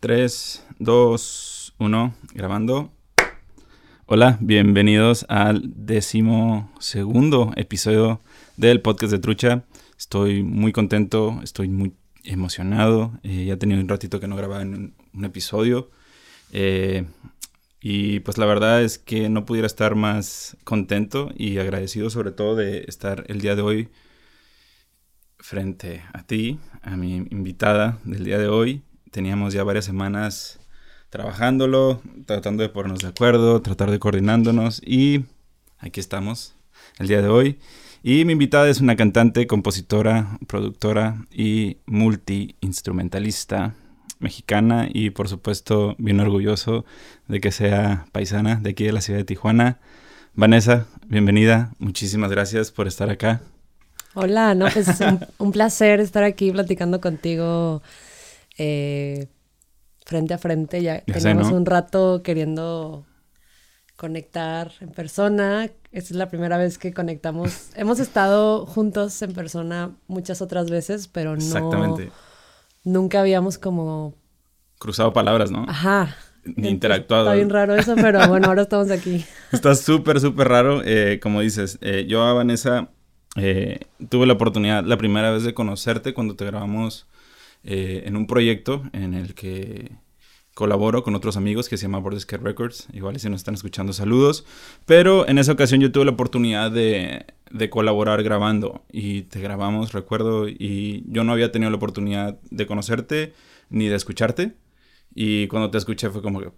3, 2, 1, grabando. Hola, bienvenidos al décimo segundo episodio del podcast de Trucha. Estoy muy contento, estoy muy emocionado. Eh, ya tenía un ratito que no grababa en un, episodio. Eh, y pues la verdad es que no pudiera estar más contento y agradecido sobre todo de estar el día de hoy frente a ti, a mi invitada del día de hoy. Teníamos ya varias semanas trabajándolo, tratando de ponernos de acuerdo, tratar de coordinándonos y aquí estamos el día de hoy. Y mi invitada es una cantante, compositora, productora y multi-instrumentalista mexicana y por supuesto bien orgulloso de que sea paisana de aquí de la ciudad de Tijuana. Vanessa, bienvenida, muchísimas gracias por estar acá. Hola, no, pues es un, placer estar aquí platicando contigo eh, frente a frente. Ya, tenemos un rato queriendo conectar en persona. Esta es la primera vez que conectamos. Hemos estado juntos en persona muchas otras veces, pero no. Exactamente. Nunca habíamos como. Cruzado palabras, ¿no? Ajá. Ni interactuado. Está bien raro eso, pero bueno, ahora estamos aquí. Está súper, súper raro. Eh, como dices, eh, yo a Vanessa eh, tuve la oportunidad la primera vez de conocerte cuando te grabamos eh, en un proyecto en el que colaboro con otros amigos que se llama Bordescare Records. Igual si nos están escuchando, saludos. Pero en esa ocasión yo tuve la oportunidad de, de, colaborar grabando y te grabamos, recuerdo, y yo no había tenido la oportunidad de conocerte ni de escucharte. Y cuando te escuché fue como que,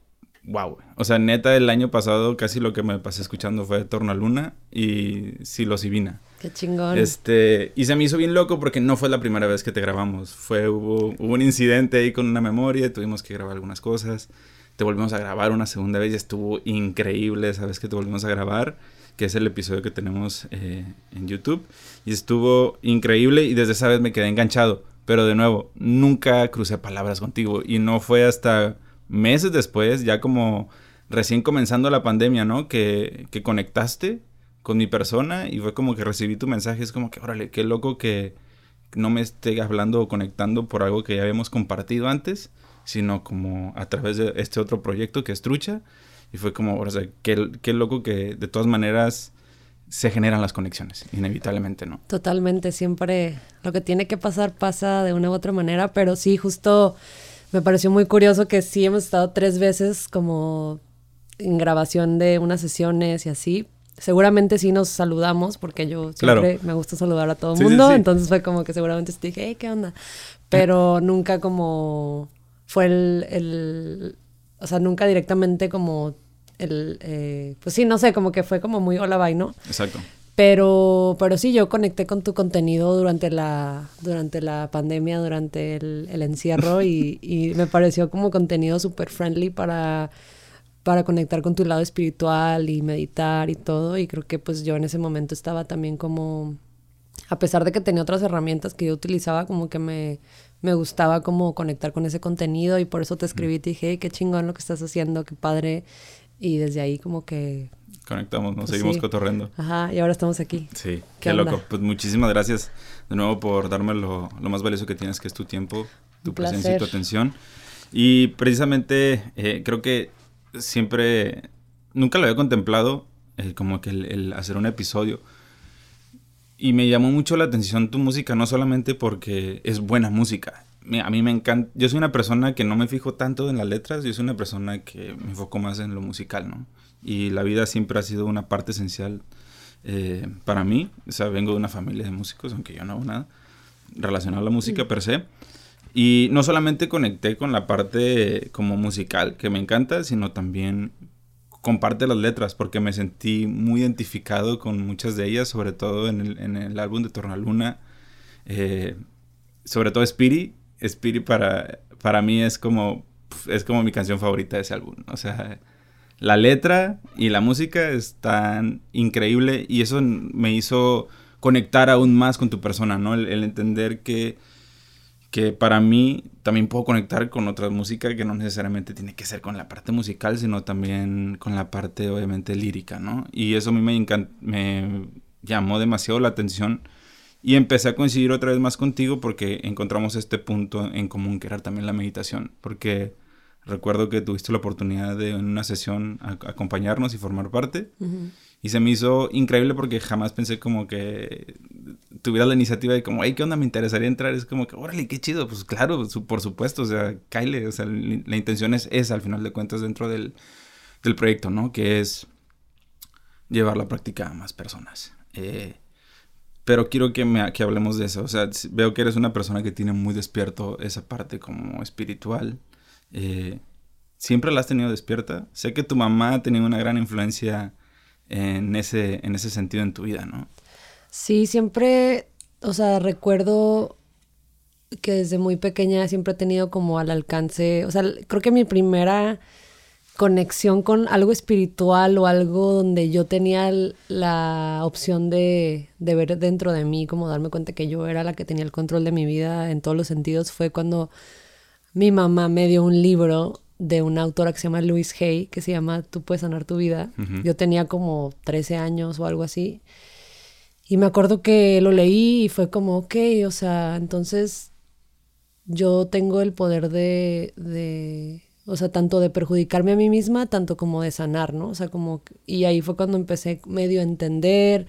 wow. O sea, neta, el año pasado casi lo que me pasé escuchando fue Torno a Luna y Silosivina. Qué chingón. Este, y se me hizo bien loco porque no fue la primera vez que te grabamos. Fue, hubo, hubo un incidente ahí con una memoria, tuvimos que grabar algunas cosas. Te volvimos a grabar una segunda vez y estuvo increíble, ¿sabes? Que te volvimos a grabar, que es el episodio que tenemos eh, en YouTube. Y estuvo increíble y desde esa vez me quedé enganchado. Pero de nuevo, nunca crucé palabras contigo. Y no fue hasta meses después, ya como recién comenzando la pandemia, ¿no? Que, que conectaste con mi persona y fue como que recibí tu mensaje, es como que, órale, qué loco que no me esté hablando o conectando por algo que ya habíamos compartido antes, sino como a través de este otro proyecto que es Trucha. Y fue como, o sea, qué, qué loco que de todas maneras se generan las conexiones, inevitablemente, ¿no? Totalmente, siempre lo que tiene que pasar pasa de una u otra manera, pero sí, justo me pareció muy curioso que sí hemos estado tres veces como en grabación de unas sesiones y así, seguramente sí nos saludamos, porque yo siempre me gusta saludar a todo el mundo, entonces fue como que seguramente te dije, hey, ¿qué onda? Pero nunca como fue el, o sea, nunca directamente como el, eh, pues sí, no sé, como que fue como muy hola, bye, ¿no? Exacto. Pero, pero sí, yo conecté con tu contenido durante la, durante la pandemia, durante el, el encierro y, y me pareció como contenido súper friendly para para conectar con tu lado espiritual y meditar y todo. Y creo que pues yo en ese momento estaba también como, a pesar de que tenía otras herramientas que yo utilizaba, como que me, me gustaba como conectar con ese contenido y por eso te escribí y te dije, qué chingón lo que estás haciendo, qué padre. Y desde ahí como que... Conectamos, nos pues seguimos cotorreando. Ajá, y ahora estamos aquí. Sí, qué, loco. Pues muchísimas gracias de nuevo por darme lo, lo, más valioso que tienes, que es tu tiempo, tu presencia y tu atención. Y precisamente eh, creo que siempre, nunca lo había contemplado, eh, como que el, hacer un episodio. Y me llamó mucho la atención tu música, no solamente porque es buena música. A mí me encanta, yo soy una persona que no me fijo tanto en las letras, yo soy una persona que me enfoco más en lo musical, ¿no? Y la vida siempre ha sido una parte esencial eh, para mí. O sea, vengo de una familia de músicos, aunque yo no hago nada relacionado a la música mm. per se. Y no solamente conecté con la parte como musical, que me encanta, sino también comparte las letras, porque me sentí muy identificado con muchas de ellas, sobre todo en el, en el álbum de Tornaluna. Eh, sobre todo Spirit. Spirit para, para mí es como, es como mi canción favorita de ese álbum. O sea, la letra y la música están increíble y eso me hizo conectar aún más con tu persona, ¿no? el entender que que para mí también puedo conectar con otra música que no necesariamente tiene que ser con la parte musical, sino también con la parte obviamente lírica, ¿no? Y eso a mí me, me llamó demasiado la atención y empecé a coincidir otra vez más contigo porque encontramos este punto en común que era también la meditación, porque recuerdo que tuviste la oportunidad de en una sesión acompañarnos y formar parte. Y se me hizo increíble porque jamás pensé como que tuviera la iniciativa de como, hey, ¿qué onda? Me interesaría entrar. Es como que, órale, qué chido. Pues claro, por supuesto, o sea, Kyle, o sea, la intención es esa al final de cuentas dentro del, del proyecto, ¿no? Que es llevar la práctica a más personas. Eh, pero quiero que, me, que hablemos de eso. O sea, veo que eres una persona que tiene muy despierto esa parte como espiritual. Eh, ¿Siempre la has tenido despierta? Sé que tu mamá ha tenido una gran influencia en ese, en ese sentido en tu vida, ¿no? Sí, siempre, o sea, recuerdo que desde muy pequeña siempre he tenido como al alcance, o sea, creo que mi primera conexión con algo espiritual o algo donde yo tenía la opción de, de, ver dentro de mí, como darme cuenta que yo era la que tenía el control de mi vida en todos los sentidos, fue cuando mi mamá me dio un libro de una autora que se llama Louise Hay, que se llama Tú puedes sanar tu vida. Yo tenía como 13 años o algo así. Y me acuerdo que lo leí y fue como, ok, o sea, entonces yo tengo el poder de, de, o sea, tanto de perjudicarme a mí misma, tanto como de sanar, ¿no? O sea, como, y ahí fue cuando empecé medio a entender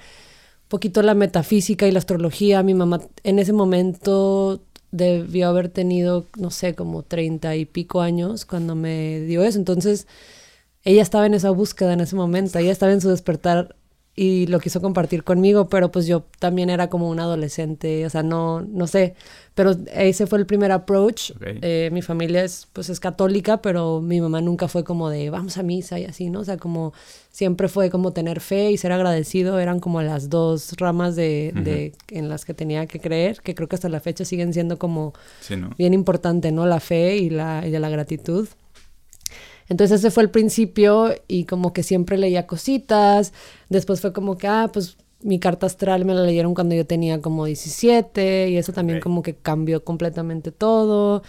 un poquito la metafísica y la astrología. Mi mamá en ese momento debió haber tenido, no sé, como treinta y pico años cuando me dio eso. Entonces, ella estaba en esa búsqueda en ese momento, ella estaba en su despertar y lo quiso compartir conmigo, pero pues yo también era como un adolescente, o sea, no, no sé, pero ese fue el primer approach. Eh, mi familia es, pues es católica, pero mi mamá nunca fue como de vamos a misa y así, ¿no? O sea, como siempre fue como tener fe y ser agradecido, eran como las dos ramas de, de en las que tenía que creer, que creo que hasta la fecha siguen siendo como bien importante, ¿no? La fe y la, y la gratitud. Entonces ese fue el principio y como que siempre leía cositas. Después fue como que, ah, pues mi carta astral me la leyeron cuando yo tenía como 17 y eso también como que cambió completamente todo.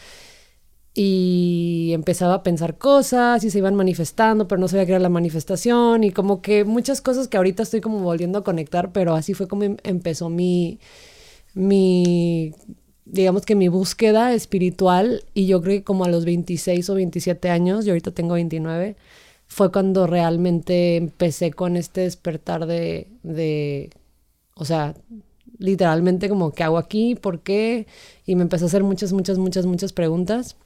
Y empezaba a pensar cosas y se iban manifestando, pero no sabía qué era la manifestación y como que muchas cosas que ahorita estoy como volviendo a conectar, pero así fue como em-, empezó mi, mi digamos que mi búsqueda espiritual, y yo creo que como a los 26 o 27 años, yo ahorita tengo 29, fue cuando realmente empecé con este despertar de, de o sea, literalmente como, ¿qué hago aquí? ¿Por qué? Y me empecé a hacer muchas, muchas, muchas, muchas preguntas.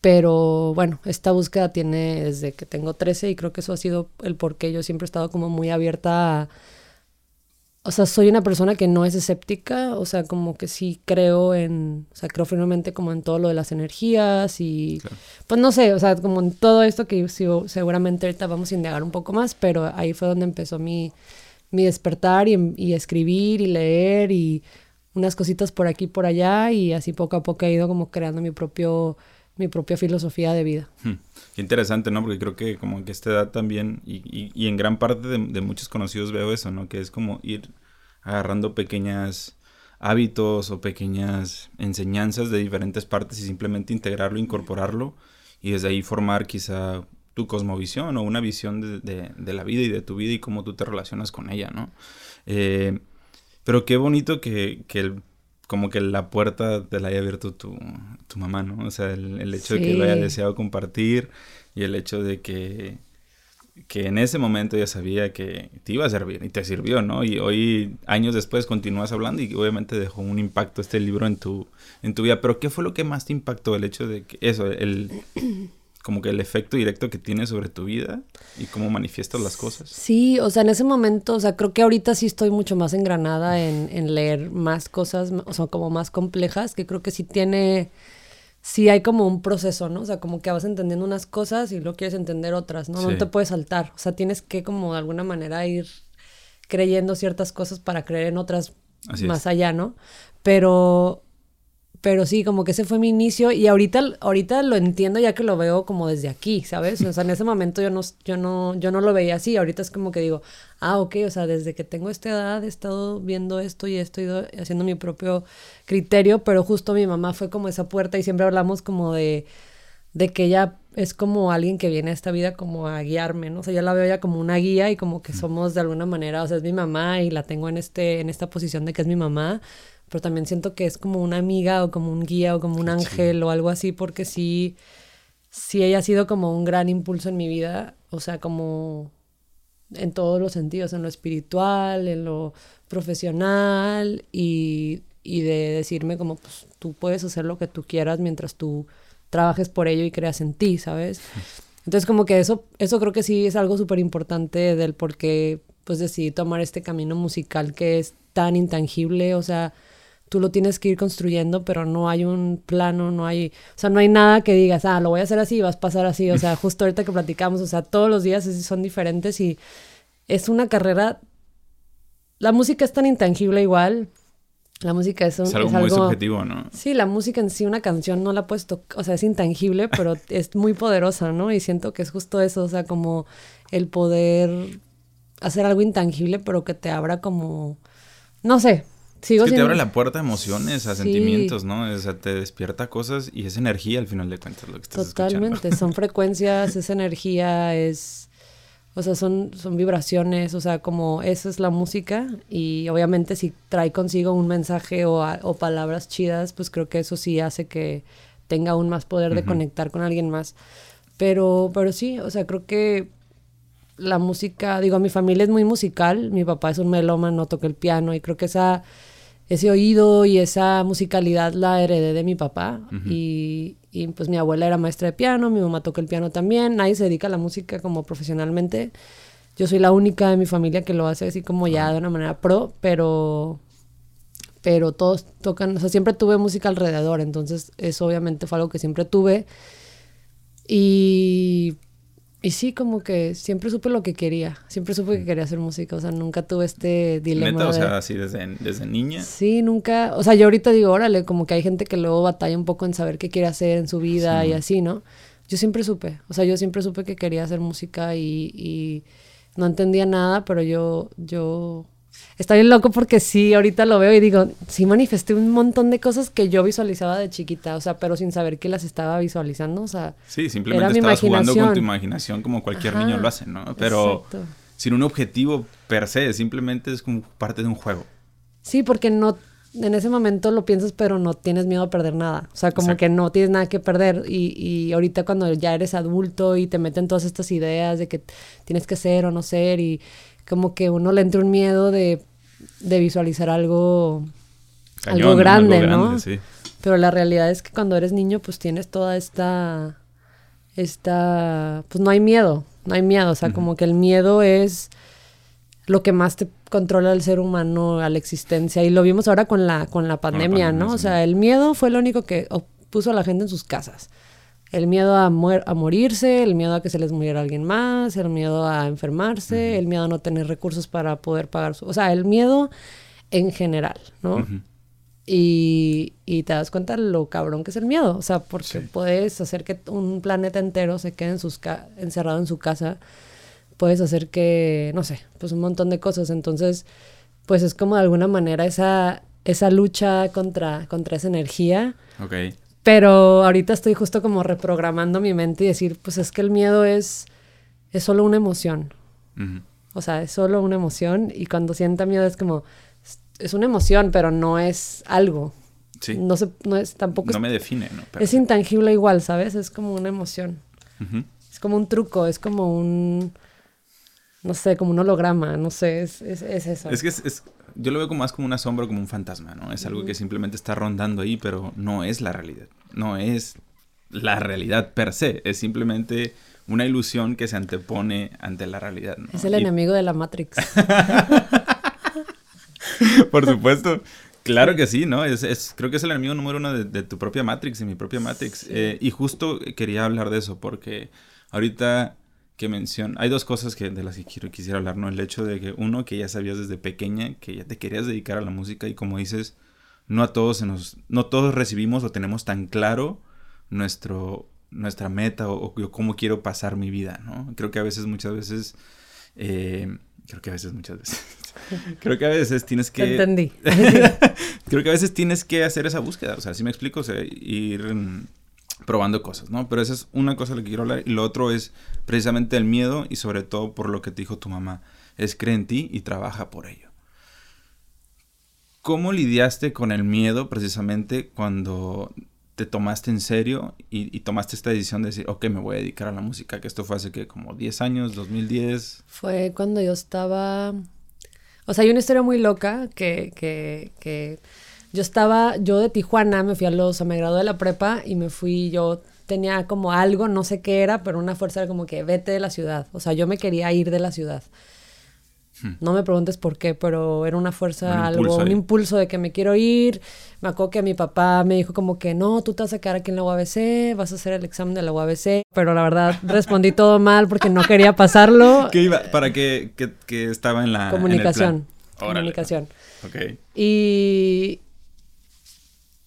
Pero bueno, esta búsqueda tiene desde que tengo 13 y creo que eso ha sido el por qué yo siempre he estado como muy abierta a o sea, soy una persona que no es escéptica, o sea, como que sí creo en, o sea, creo firmemente como en todo lo de las energías y, pues no sé, o sea, como en todo esto que seguramente ahorita vamos a indagar un poco más, pero ahí fue donde empezó mi, mi despertar y, y escribir y leer y unas cositas por aquí y por allá y así poco a poco he ido como creando mi propio mi propia filosofía de vida. Hmm. Qué interesante, ¿no? Porque creo que como que esta edad también, y, en gran parte de, muchos conocidos veo eso, ¿no? Que es como ir agarrando pequeñas hábitos o pequeñas enseñanzas de diferentes partes y simplemente integrarlo, incorporarlo y desde ahí formar quizá tu cosmovisión o una visión de, la vida y de tu vida y cómo tú te relacionas con ella, ¿no? Eh, pero qué bonito que el como que la puerta te la haya abierto tu, tu mamá, ¿no? O sea, el, hecho de que lo haya deseado compartir y el hecho de que, que en ese momento ya sabía que te iba a servir y te sirvió, ¿no? Y hoy, años después, continúas hablando y obviamente dejó un impacto este libro en tu, en tu vida. Pero ¿qué fue lo que más te impactó? El hecho de que eso, el como que el efecto directo que tiene sobre tu vida y cómo manifiestas las cosas. Sí, o sea, en ese momento, o sea, creo que ahorita sí estoy mucho más engranada en, en leer más cosas, o sea, como más complejas, que creo que sí tiene, sí hay como un proceso, ¿no? O sea, como que vas entendiendo unas cosas y luego quieres entender otras, ¿no? No te puedes saltar, o sea, tienes que como de alguna manera ir creyendo ciertas cosas para creer en otras más allá, ¿no? Pero pero sí, como que ese fue mi inicio y ahorita, ahorita lo entiendo ya que lo veo como desde aquí, ¿sabes? O sea, en ese momento yo no, yo no, yo no lo veía así, ahorita es como que digo, ah, ok, o sea, desde que tengo esta edad he estado viendo esto y he estado haciendo mi propio criterio, pero justo mi mamá fue como esa puerta y siempre hablamos como de, de que ella es como alguien que viene a esta vida como a guiarme, ¿no? O sea, yo la veo ya como una guía y como que somos de alguna manera, o sea, es mi mamá y la tengo en, este, en esta posición de que es mi mamá, pero también siento que es como una amiga o como un guía o como un ángel o algo así, porque sí, sí ella ha sido como un gran impulso en mi vida, o sea, como en todos los sentidos, en lo espiritual, en lo profesional y, y de decirme como, pues tú puedes hacer lo que tú quieras mientras tú trabajes por ello y creas en ti, ¿sabes? Entonces como que eso, eso creo que sí es algo súper importante del por qué pues decidí tomar este camino musical que es tan intangible, o sea, tú lo tienes que ir construyendo, pero no hay un plano, no hay, o sea, no hay nada que digas, ah, lo voy a hacer así y vas a pasar así, o sea, justo ahorita que platicamos, o sea, todos los días son diferentes y es una carrera, la música es tan intangible igual, la música es, es algo muy subjetivo, ¿no? Sí, la música en sí, una canción no la puedes tocar, o sea, es intangible, pero es muy poderosa, ¿no? Y siento que es justo eso, o sea, como el poder hacer algo intangible, pero que te abra como, no sé, sigo es que te abre la puerta a emociones, a sentimientos, ¿no? O sea, te despierta cosas y es energía al final de cuentas lo que estás Totalmente, son frecuencias, es energía, es o sea, son, son vibraciones, o sea, como eso es la música y obviamente si trae consigo un mensaje o, o palabras chidas, pues creo que eso sí hace que tenga aún más poder de conectar con alguien más. Pero, pero sí, o sea, creo que la música, digo, mi familia es muy musical, mi papá es un melómano, toca el piano y creo que esa ese oído y esa musicalidad la heredé de mi papá y, y, pues mi abuela era maestra de piano, mi mamá toca el piano también, nadie se dedica a la música como profesionalmente. Yo soy la única de mi familia que lo hace así como ya de una manera pro, pero pero todos tocan, o sea, siempre tuve música alrededor, entonces eso obviamente fue algo que siempre tuve. Y y sí, como que siempre supe lo que quería. Siempre supe que quería hacer música. O sea, nunca tuve este dilema. ¿Neta? O sea, así desde, desde niña. Sí, nunca. O sea, yo ahorita digo, órale, como que hay gente que luego batalla un poco en saber qué quiere hacer en su vida y así, ¿no? Yo siempre supe. O sea, yo siempre supe que quería hacer música y, y no entendía nada, pero yo, yo está bien loco porque sí, ahorita lo veo y digo, sí manifesté un montón de cosas que yo visualizaba de chiquita, o sea, pero sin saber que las estaba visualizando, o sea. Sí, simplemente estabas jugando con tu imaginación como cualquier niño lo hace, ¿no? Pero sin un objetivo per se, simplemente es como parte de un juego. Sí, porque no en ese momento lo piensas, pero no tienes miedo a perder nada. O sea, como que no tienes nada que perder. Y, y ahorita cuando ya eres adulto y te meten todas estas ideas de que tienes que ser o no ser y como que uno le entra un miedo de, visualizar algo, algo grande, ¿no? Pero la realidad es que cuando eres niño, pues tienes toda esta, esta, pues no hay miedo, no hay miedo, o sea, como que el miedo es lo que más te controla al ser humano, a la existencia, y lo vimos ahora con la, con la pandemia, ¿no? O sea, el miedo fue lo único que puso a la gente en sus casas. El miedo a, a morirse, el miedo a que se les muriera alguien más, el miedo a enfermarse, el miedo a no tener recursos para poder pagar su... O sea, el miedo en general, ¿no? y, y, te das cuenta lo cabrón que es el miedo. O sea, porque puedes hacer que un planeta entero se quede en sus encerrado en su casa. Puedes hacer que, no sé, pues un montón de cosas. Entonces, pues es como de alguna manera esa, esa lucha contra, contra esa energía. Ok pero ahorita estoy justo como reprogramando mi mente y decir, pues es que el miedo es, es solo una emoción. O sea, es solo una emoción y cuando sienta miedo es como, es una emoción, pero no es algo. Sí. No, se, no es tampoco... No me define, ¿no? Es intangible igual, ¿sabes? Es como una emoción. Es como un truco, es como un... No sé, como un holograma, no sé, es, es, es eso. Es que es, yo lo veo como más como un asombro, como un fantasma, ¿no? Es algo que simplemente está rondando ahí, pero no es la realidad no es la realidad per se, es simplemente una ilusión que se antepone ante la realidad. Es el enemigo de la Matrix. Por supuesto. Claro que sí, ¿no? Es, creo que es el enemigo número uno de, tu propia Matrix, de mi propia Matrix. Eh, y justo quería hablar de eso, porque ahorita que menciona, hay dos cosas que, de las que quiero, quisiera hablar, ¿no? El hecho de que uno, que ya sabías desde pequeña que ya te querías dedicar a la música y como dices, no a todos se nos, no todos recibimos o tenemos tan claro nuestro, nuestra meta o, cómo quiero pasar mi vida, ¿no? Creo que a veces, muchas veces, eh, creo que a veces, muchas veces, creo que a veces tienes que... Entendí. creo que a veces tienes que hacer esa búsqueda, o sea, si me explico, o sea, ir probando cosas, ¿no? Pero esa es una cosa de la que quiero hablar y lo otro es precisamente el miedo y sobre todo por lo que te dijo tu mamá, es cree en ti y trabaja por ello. ¿Cómo lidiaste con el miedo precisamente cuando te tomaste en serio y, tomaste esta decisión de decir, ok, me voy a dedicar a la música? Que esto fue hace que como 10 años, 2010. Fue cuando yo estaba... O sea, hay una historia muy loca que, que, que yo estaba, yo de Tijuana me fui a los, o me gradué de la prepa y me fui, yo tenía como algo, no sé qué era, pero una fuerza era como que vete de la ciudad. O sea, yo me quería ir de la ciudad. Hmm. No me preguntes por qué, pero era una fuerza, algo, un impulso de que me quiero ir. Me acuerdo que mi papá me dijo como que no, tú te vas a quedar aquí en la UABC, vas a hacer el examen de la UABC. Pero la verdad respondí todo mal porque no quería pasarlo. ¿Qué iba? ¿Para qué, estaba en la comunicación? Comunicación. Ok. Y,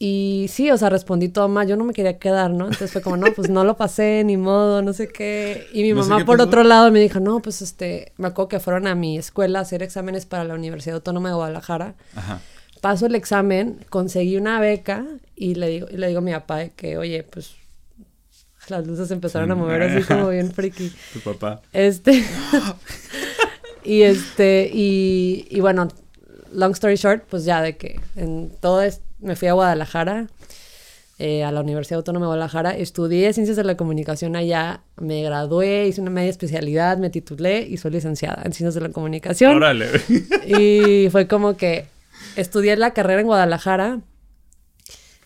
y sí, o sea, respondí todo mal, yo no me quería quedar, ¿no? Entonces fue como, no, pues no lo pasé, ni modo, no sé qué. Y mi mamá por otro lado me dijo, no, pues este, me acuerdo que fueron a mi escuela a hacer exámenes para la Universidad Autónoma de Guadalajara. Ajá. Paso el examen, conseguí una beca y le digo, y le digo a mi papá que, oye, pues las luces empezaron a mover así como bien friki. Tu papá. Este. y este, y, y bueno, long story short, pues ya de que en todo me fui a Guadalajara, eh, a la Universidad Autónoma de Guadalajara, estudié Ciencias de la Comunicación allá, me gradué, hice una media especialidad, me titulé y soy licenciada en Ciencias de la Comunicación. Órale. Y fue como que estudié la carrera en Guadalajara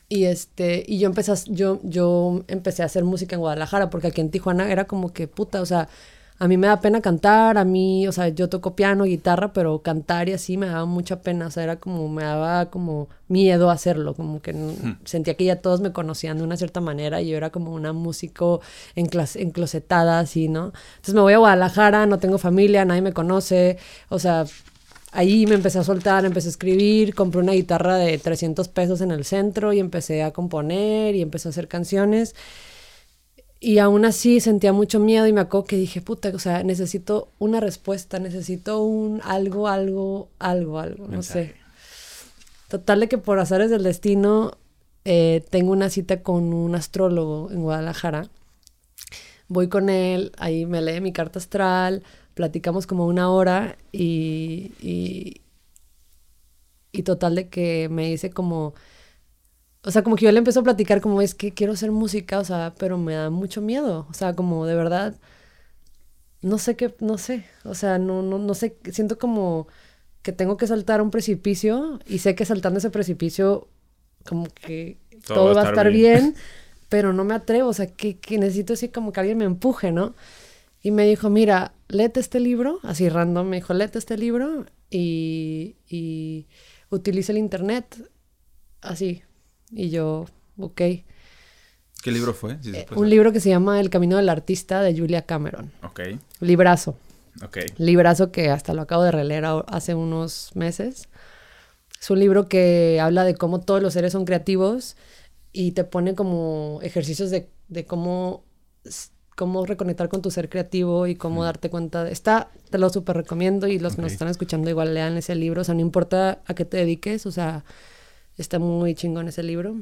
y este y yo empecé a, yo yo empecé a hacer música en Guadalajara porque aquí en Tijuana era como que puta, o sea, a mí me da pena cantar, a mí, o sea, yo toco piano, guitarra, pero cantar y así me daba mucha pena, o sea, era como, me daba como miedo hacerlo, como que hmm. sentía que ya todos me conocían de una cierta manera y yo era como una músico enclosetada, así, ¿no? Entonces me voy a Guadalajara, no tengo familia, nadie me conoce, o sea, ahí me empecé a soltar, empecé a escribir, compré una guitarra de 300 pesos en el centro y empecé a componer y empecé a hacer canciones. Y aún así sentía mucho miedo y me acuerdo que dije, puta, o sea, necesito una respuesta, necesito un algo, algo, algo, algo, no sé. Total de que por azares del destino eh, tengo una cita con un astrólogo en Guadalajara. Voy con él, ahí me lee mi carta astral, platicamos como una hora y, y, y total de que me dice como o sea, como que yo le empiezo a platicar como es que quiero hacer música, o sea, pero me da mucho miedo. O sea, como de verdad, no sé qué, no sé. O sea, no, no, no sé, siento como que tengo que saltar un precipicio y sé que saltando ese precipicio, como que todo, va a estar, bien. pero no me atrevo. O sea, que, que necesito así como que alguien me empuje, ¿no? Y me dijo, mira, léete este libro, así random, me dijo, léete este libro y, y utiliza el internet, así, y yo, ok. ¿Qué libro fue? Eh, un libro que se llama El Camino del Artista de Julia Cameron. Ok. Librazo. Ok. Librazo que hasta lo acabo de releer hace unos meses. Es un libro que habla de cómo todos los seres son creativos y te pone como ejercicios de, de cómo, cómo reconectar con tu ser creativo y cómo darte cuenta. De, está, te lo súper recomiendo y los que nos están escuchando igual lean ese libro. O sea, no importa a qué te dediques, o sea, Está muy chingón ese libro.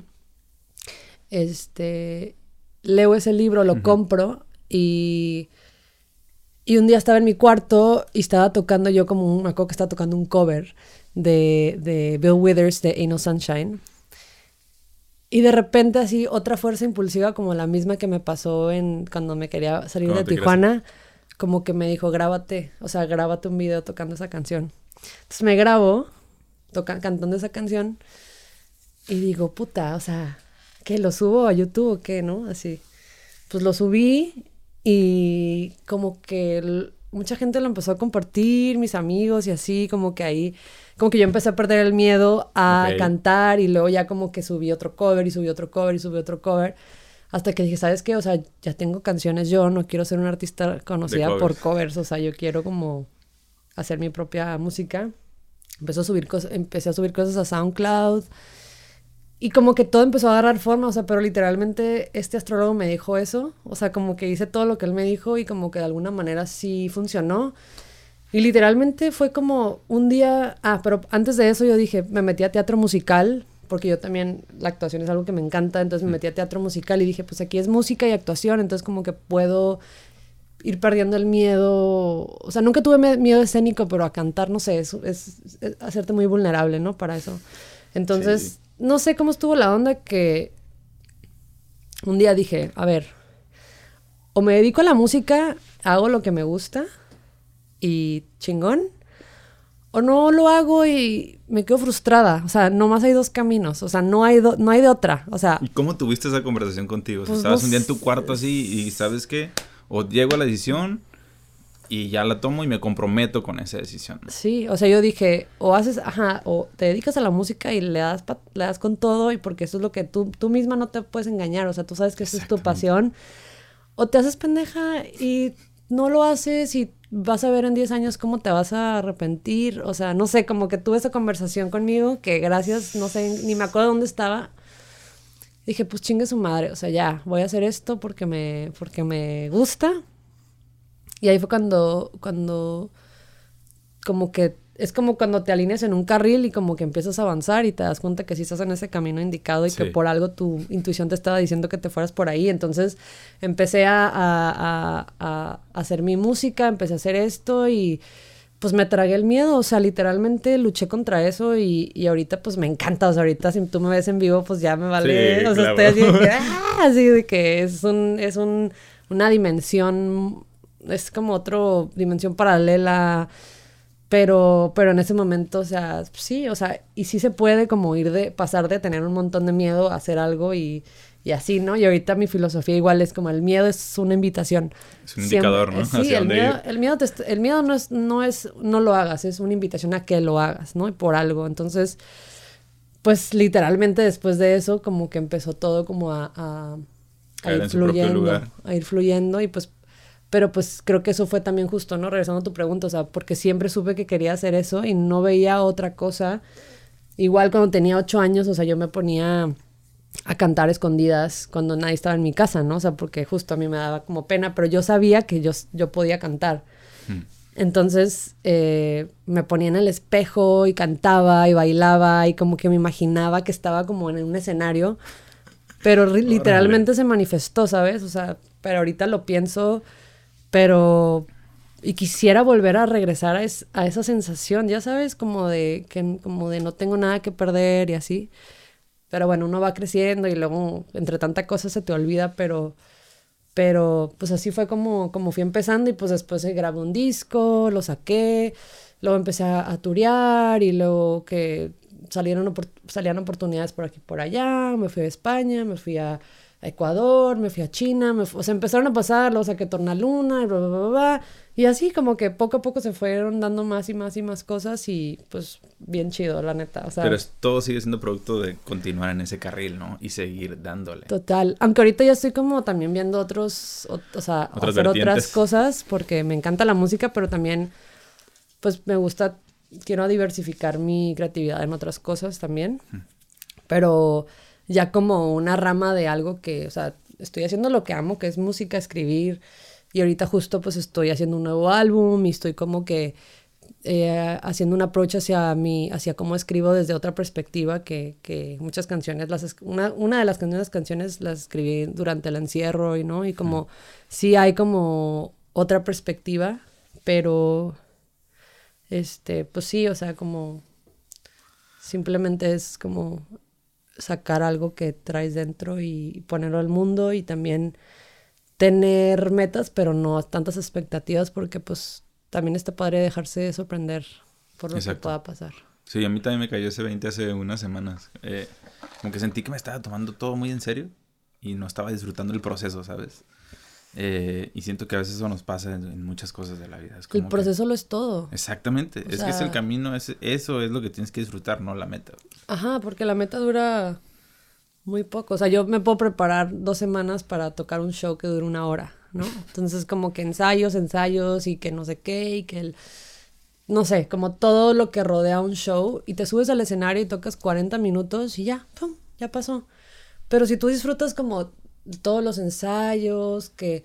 Este, leo ese libro, lo compro y, y un día estaba en mi cuarto y estaba tocando yo como, un, me acuerdo que estaba tocando un cover de, de Bill Withers de Ain't No Sunshine. Y de repente así otra fuerza impulsiva como la misma que me pasó en cuando me quería salir de Tijuana, como que me dijo, grábate, o sea, grábate un video tocando esa canción. Entonces me grabo toca, cantando esa canción y digo, puta, o sea, ¿qué? ¿Lo subo a YouTube o qué, no? Así. Pues lo subí y como que mucha gente lo empezó a compartir, mis amigos y así, como que ahí, como que yo empecé a perder el miedo a cantar y luego ya como que subí otro cover y subí otro cover y subí otro cover. Hasta que dije, ¿sabes qué? O sea, ya tengo canciones yo, no quiero ser una artista conocida por covers, o sea, yo quiero como hacer mi propia música. Empecé a subir cosas, empecé a subir cosas a SoundCloud. Y como que todo empezó a agarrar forma, o sea, pero literalmente este astrólogo me dijo eso, o sea, como que hice todo lo que él me dijo y como que de alguna manera sí funcionó. Y literalmente fue como un día, ah, pero antes de eso yo dije, me metí a teatro musical, porque yo también, la actuación es algo que me encanta, entonces me metí a teatro musical y dije, pues aquí es música y actuación, entonces como que puedo ir perdiendo el miedo, o sea, nunca tuve miedo escénico, pero a cantar, no sé, es, es, hacerte muy vulnerable, ¿no? Para eso. Entonces no sé cómo estuvo la onda que un día dije, a ver, o me dedico a la música, hago lo que me gusta y chingón, o no lo hago y me quedo frustrada. O sea, nomás hay dos caminos. O sea, no hay, no hay de otra. O sea... ¿Y cómo tuviste esa conversación contigo? Pues estabas un día en tu cuarto así y ¿sabes qué? O llego a la decisión y ya la tomo y me comprometo con esa decisión. Sí, o sea, yo dije, o haces, ajá, o te dedicas a la música y le das, le das con todo y porque eso es lo que tú, tú misma no te puedes engañar. O sea, tú sabes que esa es tu pasión. O te haces pendeja y no lo haces y vas a ver en 10 años cómo te vas a arrepentir. O sea, no sé, como que tuve esa conversación conmigo que gracias, no sé, ni me acuerdo dónde estaba. Dije, pues chingue su madre, o sea, ya, voy a hacer esto porque me, porque me gusta. Y ahí fue cuando, cuando, como que es como cuando te alineas en un carril y como que empiezas a avanzar y te das cuenta que sí estás en ese camino indicado y que por algo tu intuición te estaba diciendo que te fueras por ahí. Entonces empecé a, a, a, hacer mi música, empecé a hacer esto y pues me tragué el miedo, o sea, literalmente luché contra eso y, y ahorita pues me encanta, o sea, ahorita si tú me ves en vivo pues ya me vale, o sea, estoy así de que, ¡ah! así de que es un, es un, una dimensión, es como otra dimensión paralela pero, pero en ese momento, o sea, sí, o sea, y sí se puede como ir de, pasar de tener un montón de miedo a hacer algo y, y así, ¿no? Y ahorita mi filosofía igual es como el miedo es una invitación. Es un indicador, ¿no? Sí, el miedo, el miedo, el miedo no es, no es, no lo hagas, es una invitación a que lo hagas, ¿no? Y por algo. Entonces, pues literalmente después de eso, como que empezó todo como a, a, a ir fluyendo. A ir fluyendo y pues pero pues creo que eso fue también justo, ¿no? Regresando a tu pregunta, o sea, porque siempre supe que quería hacer eso y no veía otra cosa. Igual cuando tenía ocho años, o sea, yo me ponía a cantar escondidas cuando nadie estaba en mi casa, ¿no? O sea, porque justo a mí me daba como pena, pero yo sabía que yo, yo podía cantar. Hmm. Entonces eh, me ponía en el espejo y cantaba y bailaba y como que me imaginaba que estaba como en un escenario, pero literalmente se manifestó, ¿sabes? O sea, pero ahorita lo pienso pero y quisiera volver a regresar a, a, esa sensación, ya sabes, como de que como de no tengo nada que perder y así. Pero bueno, uno va creciendo y luego entre tanta cosa se te olvida, pero pero pues así fue como como fui empezando y pues después grabé un disco, lo saqué, luego empecé a, a turear y luego que salieron salían oportunidades por aquí por allá, me fui a España, me fui a Ecuador, me fui a China, me o sea, empezaron a pasar, luego saqué Tornaluna y bla, bla, bla, bla, y así como que poco a poco se fueron dando más y más y más cosas y pues bien chido, la neta, o sea. Pero todo sigue siendo producto de continuar en ese carril, ¿no? Y seguir dándole. Total, aunque ahorita ya estoy como también viendo otros, o, sea, hacer otras cosas porque me encanta la música, pero también pues me gusta, quiero diversificar mi creatividad en otras cosas también, pero ya como una rama de algo que, o sea, estoy haciendo lo que amo, que es música, escribir, y ahorita justo pues estoy haciendo un nuevo álbum y estoy como que eh, haciendo un approach hacia mi, hacia cómo escribo desde otra perspectiva que, que muchas canciones, las, una, una de las canciones, canciones las escribí durante el encierro y no, y como sí hay como otra perspectiva, pero este, pues sí, o sea, como simplemente es como sacar algo que traes dentro y ponerlo al mundo y también tener metas, pero no tantas expectativas porque pues también está padre dejarse sorprender por lo que pueda pasar. Sí, a mí también me cayó ese 20 hace unas semanas. Eh, como que sentí que me estaba tomando todo muy en serio y no estaba disfrutando el proceso, ¿sabes? Eh, y siento que a veces eso nos pasa en, muchas cosas de la vida. el proceso lo es todo. Exactamente. es que es el camino, es, eso es lo que tienes que disfrutar, no la meta. Ajá, porque la meta dura muy poco. O sea, yo me puedo preparar dos semanas para tocar un show que dure una hora, ¿no? Entonces, como que ensayos, ensayos y que no sé qué y que el... No sé, como todo lo que rodea un show y te subes al escenario y tocas 40 minutos y ya, ¡pum! Ya pasó. Pero si tú disfrutas como todos los ensayos, que,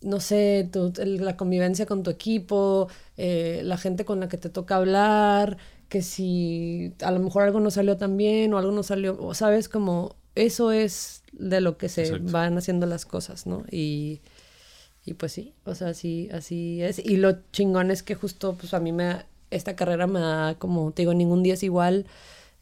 no sé, la convivencia con tu equipo, eh, la gente con la que te toca hablar, que si a lo mejor algo no salió tan bien o algo no salió, o sabes, como eso es de lo que se van haciendo las cosas, ¿no? Y, y pues sí, o sea, así, así es. Y lo chingón es que justo, pues a mí me, esta carrera me da, como te digo, ningún día es igual.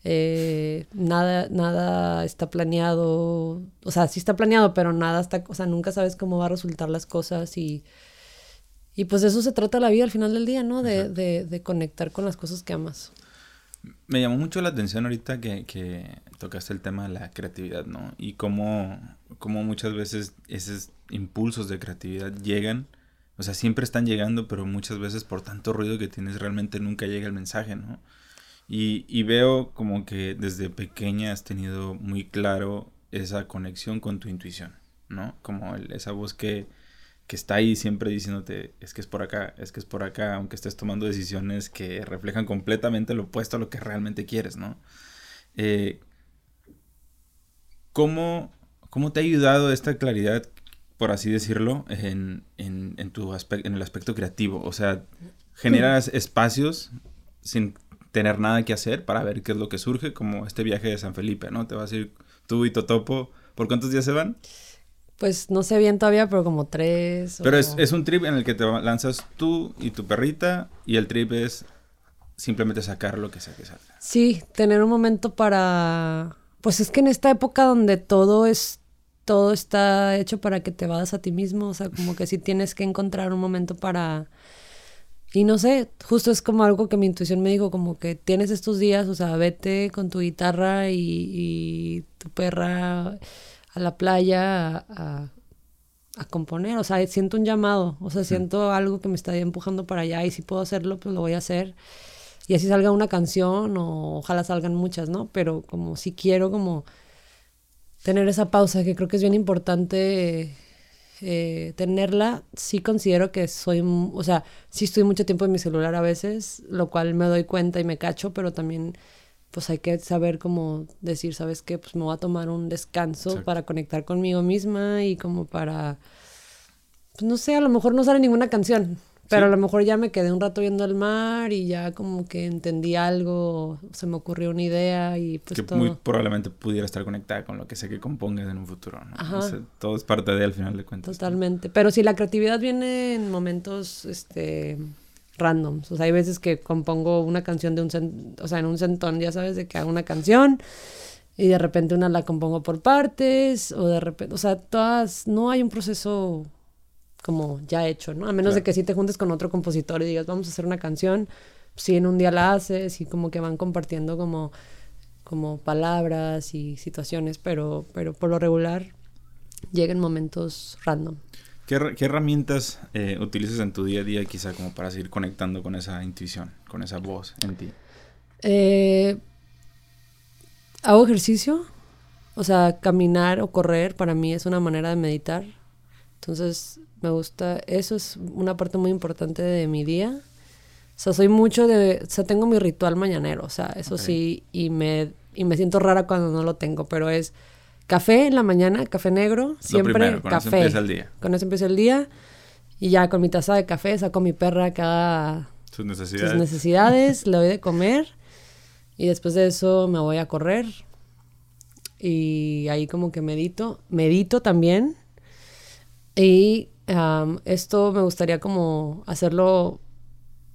Eh, nada, nada está planeado, o sea, sí está planeado, pero nada está, o sea, nunca sabes cómo va a resultar las cosas y, y pues de eso se trata la vida al final del día, ¿no? De, de, de conectar con las cosas que amas. Me llamó mucho la atención ahorita que, que, tocaste el tema de la creatividad, ¿no? Y cómo, cómo muchas veces esos impulsos de creatividad llegan, o sea, siempre están llegando, pero muchas veces por tanto ruido que tienes realmente nunca llega el mensaje, ¿no? Y, veo como que desde pequeña has tenido muy claro esa conexión con tu intuición, ¿no? Como esa voz que, está ahí siempre diciéndote, es que es por acá, es que es por acá, aunque estés tomando decisiones que reflejan completamente lo opuesto a lo que realmente quieres, ¿no? Eh, ¿cómo, te ha ayudado esta claridad, por así decirlo, en, tu en el aspecto creativo? O sea, generas espacios sin tener nada que hacer para ver qué es lo que surge, como este viaje de San Felipe, ¿no? Te vas a ir tú y Totopo. ¿Por cuántos días se van? Pues no sé bien todavía, pero como tres. Pero es, es, un trip en el que te lanzas tú y tu perrita y el trip es simplemente sacar lo que sea que salga. Sí, tener un momento para... Pues es que en esta época donde todo es... Todo está hecho para que te vadas a ti mismo, o sea, como que sí tienes que encontrar un momento para y no sé, justo es como algo que mi intuición me dijo, como que tienes estos días, o sea, vete con tu guitarra y, tu perra a la playa a, componer, o sea, siento un llamado, o sea, siento algo que me está empujando para allá y si puedo hacerlo, pues lo voy a hacer. Y así salga una canción o ojalá salgan muchas, ¿no? Pero como si quiero como tener esa pausa, que creo que es bien importante eh, tenerla, sí considero que soy, o sea, sí estoy mucho tiempo en mi celular a veces, lo cual me doy cuenta y me cacho, pero también pues hay que saber cómo decir, ¿sabes qué? Pues me voy a tomar un descanso para conectar conmigo misma y como para, pues no sé, a lo mejor no sale ninguna canción, pero a lo mejor ya me quedé un rato viendo el mar y ya como que entendí algo, se me ocurrió una idea y pues que muy probablemente pudiera estar conectada con lo que sé que compongas en un futuro, ¿no? todo es parte de al final de cuentas. Totalmente. Pero si la creatividad viene en momentos, este randoms. O sea, hay veces que compongo una canción de un, o sea, en un centón, ya sabes, de que hago una canción y de repente una la compongo por partes o de repente, o sea, todas, no hay un proceso como ya hecho, ¿no? A menos de que si te juntes con otro compositor y digas, vamos a hacer una canción, si en un día la haces y como que van compartiendo como, como palabras y situaciones, pero, pero por lo regular llegan momentos random. ¿Qué, herramientas eh, utilizas en tu día a día quizá como para seguir conectando con esa intuición, con esa voz en ti? Eh, hago ejercicio, o sea, caminar o correr para mí es una manera de meditar. Entonces, me gusta, eso es una parte muy importante de mi día. O sea, soy mucho de, o sea, tengo mi ritual mañanero, o sea, eso sí, y me, y me siento rara cuando no lo tengo, pero es café en la mañana, café negro, siempre con café. Eso empieza el día. Con eso empieza el día. Y ya con mi taza de café saco a mi perra cada sus necesidades. Sus necesidades, le doy de comer y después de eso me voy a correr y ahí como que medito, medito también y esto me gustaría como hacerlo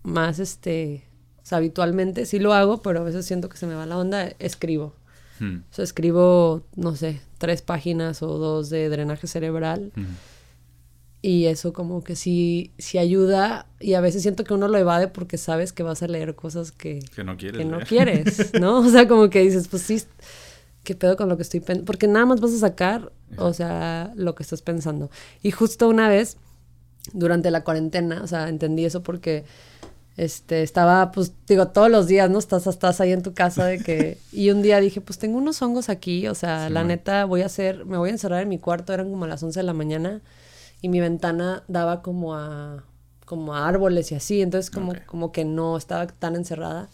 más, este, habitualmente. Sí lo hago, pero a veces siento que se me va la onda. Escribo. Hmm. O sea, escribo, no sé, tres páginas o dos de drenaje cerebral. Hmm. Y eso como que sí, sí ayuda. Y a veces siento que uno lo evade porque sabes que vas a leer cosas que, que no quieres. Que no quieres, ¿no? O sea, como que dices, pues sí, ¿qué pedo con lo que estoy pensando? Porque nada más vas a sacar, o sea, lo que estás pensando. Y justo una vez, durante la cuarentena, o sea, entendí eso porque este, estaba, pues, digo, todos los días, ¿no? Estás, estás ahí en tu casa de que... Y un día dije, pues, tengo unos hongos aquí, o sea, la neta, voy a hacer, me voy a encerrar en mi cuarto, eran como a las 11 de la mañana, y mi ventana daba como a, como a árboles y así, entonces como, como que no estaba tan encerrada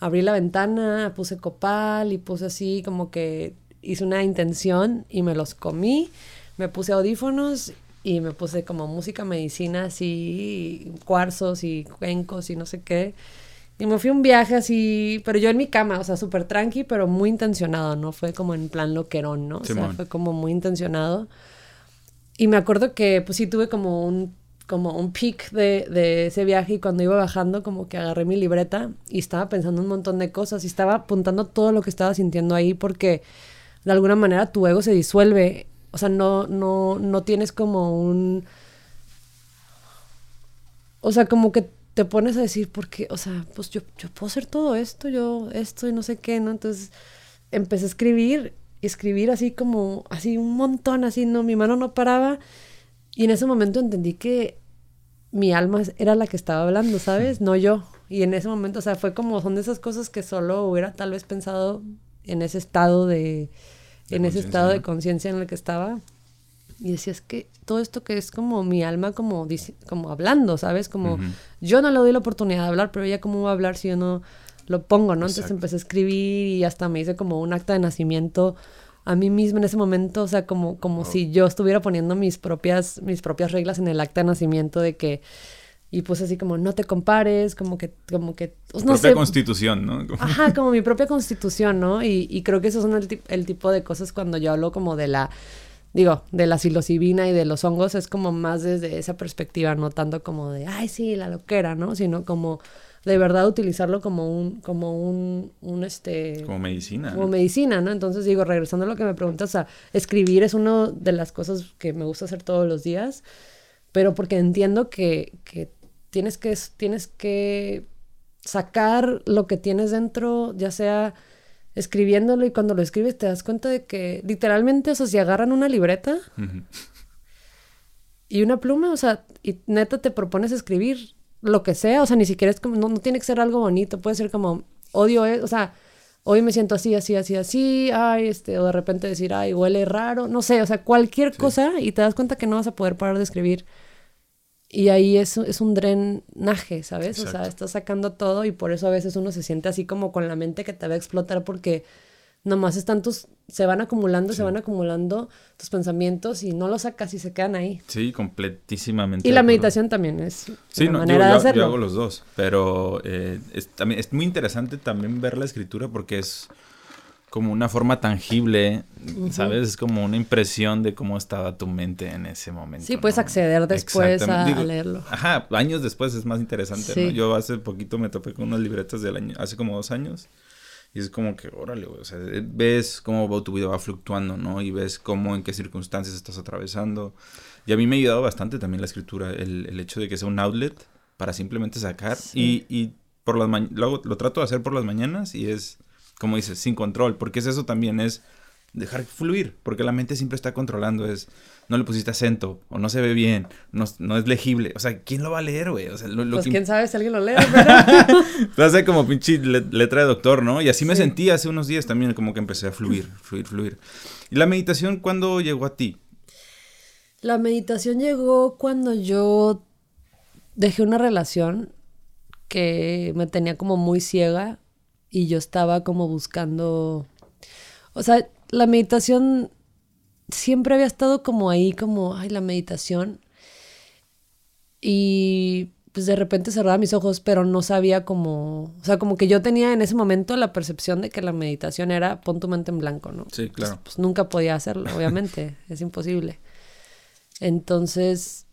abrí la ventana, puse copal y puse así como que hice una intención y me los comí, me puse audífonos y me puse como música medicina así, cuarzos y cuencos y no sé qué. Y me fui un viaje así, pero yo en mi cama, o sea, súper tranqui, pero muy intencionado, ¿no? Fue como en plan loquerón, ¿no? O sea, fue como muy intencionado. Y me acuerdo que, pues sí, tuve como un como un peak de, de, ese viaje y cuando iba bajando como que agarré mi libreta y estaba pensando un montón de cosas y estaba apuntando todo lo que estaba sintiendo ahí porque de alguna manera tu ego se disuelve. O sea, no, no, no tienes como un... O sea, como que te pones a decir, porque, o sea, pues yo, yo puedo hacer todo esto, yo esto y no sé qué, ¿no? Entonces empecé a escribir, escribir así como, así un montón, así, ¿no? Mi mano no paraba. Y en ese momento entendí que mi alma era la que estaba hablando, ¿sabes? No yo. Y en ese momento, o sea, fue como, son de esas cosas que solo hubiera tal vez pensado en ese estado de, en ese estado de conciencia en el que estaba. Y decía, es que todo esto que es como mi alma como, como hablando, ¿sabes? Como yo no le doy la oportunidad de hablar, pero ella cómo va a hablar si yo no lo pongo, ¿no? Entonces empecé a escribir y hasta me hice como un acta de nacimiento a mí misma en ese momento, o sea, como, como si yo estuviera poniendo mis propias, mis propias reglas en el acta de nacimiento de que y pues así como no te compares, como que, como que, pues, no propia constitución, ¿no? Ajá, como mi propia constitución, ¿no? Y, y creo que esos son el, el, tipo de cosas cuando yo hablo como de la, digo, de la psilocibina y de los hongos, es como más desde esa perspectiva, no tanto como de, ay, sí, la loquera, ¿no? Sino como de verdad utilizarlo como un, como un, un este... Como medicina. Como medicina, ¿no? Entonces digo, regresando a lo que me preguntas, o sea, escribir es una de las cosas que me gusta hacer todos los días, pero porque entiendo que, que tienes que, tienes que sacar lo que tienes dentro, ya sea escribiéndolo y cuando lo escribes te das cuenta de que literalmente, o sea, si agarran una libreta y una pluma, o sea, y neta te propones escribir lo que sea, o sea, ni siquiera es como, no, no tiene que ser algo bonito, puede ser como, odio, es, o sea, hoy me siento así, así, así, así, ay, este, o de repente decir, ay, huele raro, no sé, o sea, cualquier cosa y te das cuenta que no vas a poder parar de escribir. Y ahí es, es un drenaje, ¿sabes? O sea, estás sacando todo y por eso a veces uno se siente así como con la mente que te va a explotar porque nomás están tus, se van acumulando, se van acumulando tus pensamientos y no los sacas y se quedan ahí. Sí, completísimamente. Y la meditación también es sí, una manera de hacerlo. Yo hago los dos, pero eh, es, también, es muy interesante también ver la escritura porque es como una forma tangible, ¿sabes? Es como una impresión de cómo estaba tu mente en ese momento. Sí, puedes acceder después a, leerlo. Ajá, años después es más interesante, ¿no? Yo hace poquito me topé con unas libretas del año, hace como dos años. Y es como que, órale, o sea, ves cómo tu vida va fluctuando, ¿no? Y ves cómo, en qué circunstancias estás atravesando. Y a mí me ha ayudado bastante también la escritura, el, el hecho de que sea un outlet para simplemente sacar. Y, y por las lo, lo trato de hacer por las mañanas y es como dices, sin control, porque es eso también, es dejar fluir, porque la mente siempre está controlando, es, no le pusiste acento, o no se ve bien, no, no es legible, o sea, ¿quién lo va a leer, güey? O sea, lo, pues quién sabe si alguien lo lee, ¿verdad? hace como pinche letra de doctor, ¿no? Y así me sentí hace unos días también, como que empecé a fluir, fluir, fluir. ¿Y la meditación cuándo llegó a ti? La meditación llegó cuando yo dejé una relación que me tenía como muy ciega y yo estaba como buscando, o sea, la meditación siempre había estado como ahí, como, ay, la meditación. Y pues de repente cerraba mis ojos, pero no sabía cómo, o sea, como que yo tenía en ese momento la percepción de que la meditación era pon tu mente en blanco, ¿no? Sí, claro. Pues, pues nunca podía hacerlo, obviamente, es imposible. Entonces,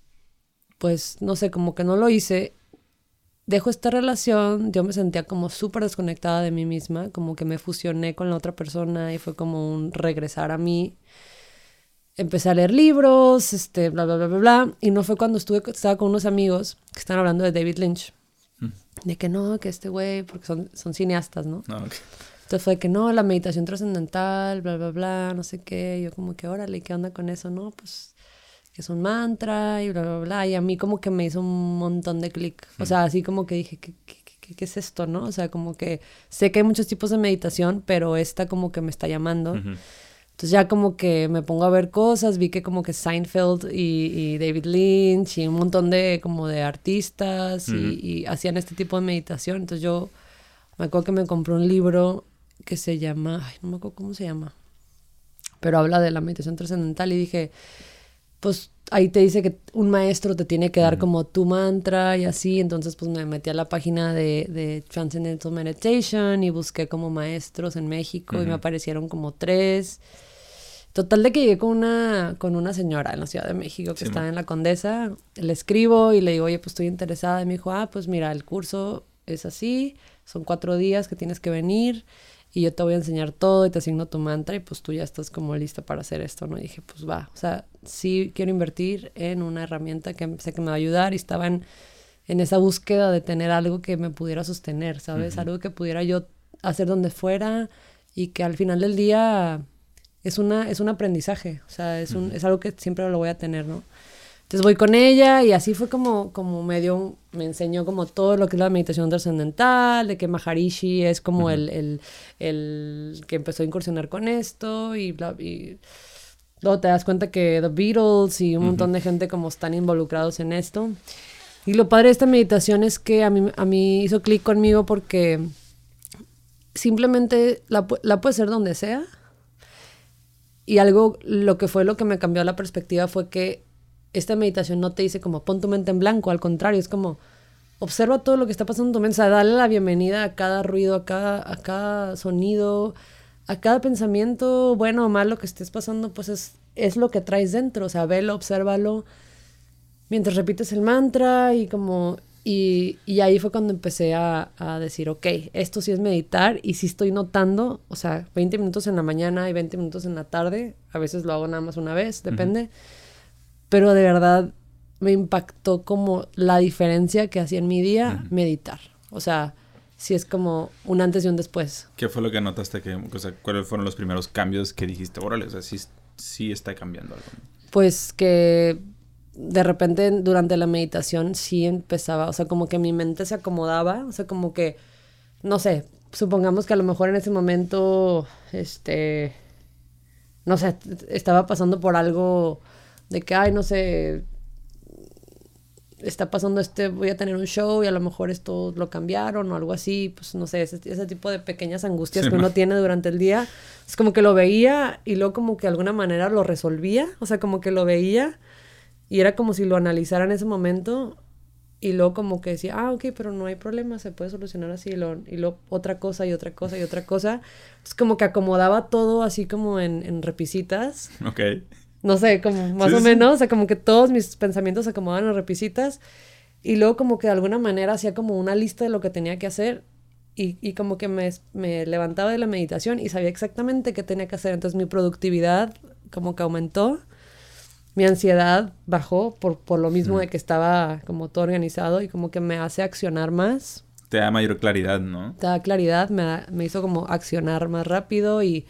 pues no sé, como que no lo hice dejo esta relación, yo me sentía como súper desconectada de mí misma, como que me fusioné con la otra persona y fue como un regresar a mí. Empecé a leer libros, este, bla, bla, bla, bla, bla. Y no fue cuando estuve, estaba con unos amigos que están hablando de David Lynch. Mm. De que no, que este güey, porque son, son cineastas, ¿no? Ah, Entonces fue que no, la meditación trascendental, bla, bla, bla, no sé qué. Yo como que, órale, ¿qué onda con eso? No, pues que es un mantra y bla, bla, bla. Y a mí como que me hizo un montón de clic. O sea, así como que dije, ¿qué, qué, qué, es esto, no? O sea, como que sé que hay muchos tipos de meditación, pero esta como que me está llamando. Entonces ya como que me pongo a ver cosas, vi que como que Seinfeld y, David Lynch y un montón de como de artistas y, y, hacían este tipo de meditación. Entonces yo me acuerdo que me compré un libro que se llama, ay, no me acuerdo cómo se llama, pero habla de la meditación trascendental y dije, pues ahí te dice que un maestro te tiene que dar como tu mantra y así, entonces pues me metí a la página de, de Transcendental Meditation y busqué como maestros en México y me aparecieron como tres Total de que llegué con una, con una señora en la Ciudad de México que estaba en la Condesa, le escribo y le digo, oye, pues estoy interesada. Y me dijo, ah, pues mira, el curso es así, son cuatro días que tienes que venir y yo te voy a enseñar todo y te asigno tu mantra y pues tú ya estás como lista para hacer esto, ¿no? Y dije, pues va, o sea, sí quiero invertir en una herramienta que sé que me va a ayudar y estaba en, esa búsqueda de tener algo que me pudiera sostener, ¿sabes? Algo que pudiera yo hacer donde fuera y que al final del día es, una, es un aprendizaje, o sea, es, un, es algo que siempre lo voy a tener, ¿no? Entonces voy con ella y así fue como, como medio, me enseñó como todo lo que es la meditación trascendental, de que Maharishi es como el, el, el, que empezó a incursionar con esto y, bla, y luego te das cuenta que The Beatles y un montón de gente como están involucrados en esto. Y lo padre de esta meditación es que a mí, a mí hizo clic conmigo porque simplemente la, la puedes hacer donde sea. Y algo, lo que fue lo que me cambió la perspectiva fue que esta meditación no te dice como pon tu mente en blanco, al contrario, es como observa todo lo que está pasando en tu mente, o dale la bienvenida a cada ruido, a cada, a cada sonido, a cada pensamiento, bueno o malo que estés pasando, pues es, es lo que traes dentro, o sea, velo, obsérvalo, mientras repites el mantra y como... Y, y ahí fue cuando empecé a, a, decir, ok, esto sí es meditar y sí estoy notando, o sea, 20 minutos en la mañana y 20 minutos en la tarde, a veces lo hago nada más una vez, depende pero de verdad me impactó como la diferencia que hacía en mi día meditar. O sea, sí es como un antes y un después. ¿Qué fue lo que notaste? Que, o sea, ¿Cuáles fueron los primeros cambios que dijiste? Órale, o sea, sí, sí está cambiando algo. Pues que de repente durante la meditación sí empezaba, o sea, como que mi mente se acomodaba, o sea, como que, no sé, supongamos que a lo mejor en ese momento, este, no sé, estaba pasando por algo de que, ay, no sé, está pasando este, voy a tener un show y a lo mejor esto lo cambiaron o algo así, pues no sé, ese, tipo de pequeñas angustias que uno tiene durante el día, es como que lo veía y luego como que de alguna manera lo resolvía, o sea, como que lo veía y era como si lo analizara en ese momento y luego como que decía, ah, ok, pero no hay problema, se puede solucionar así y luego, y otra cosa y otra cosa y otra cosa, es como que acomodaba todo así como en, en repisitas. Ok no sé, como más o menos, o sea, como que todos mis pensamientos se acomodaban en repisitas y luego como que de alguna manera hacía como una lista de lo que tenía que hacer y, y como que me, me, levantaba de la meditación y sabía exactamente qué tenía que hacer. Entonces mi productividad como que aumentó, mi ansiedad bajó por, por lo mismo de que estaba como todo organizado y como que me hace accionar más. Te da mayor claridad, ¿no? Te da claridad, me, me hizo como accionar más rápido y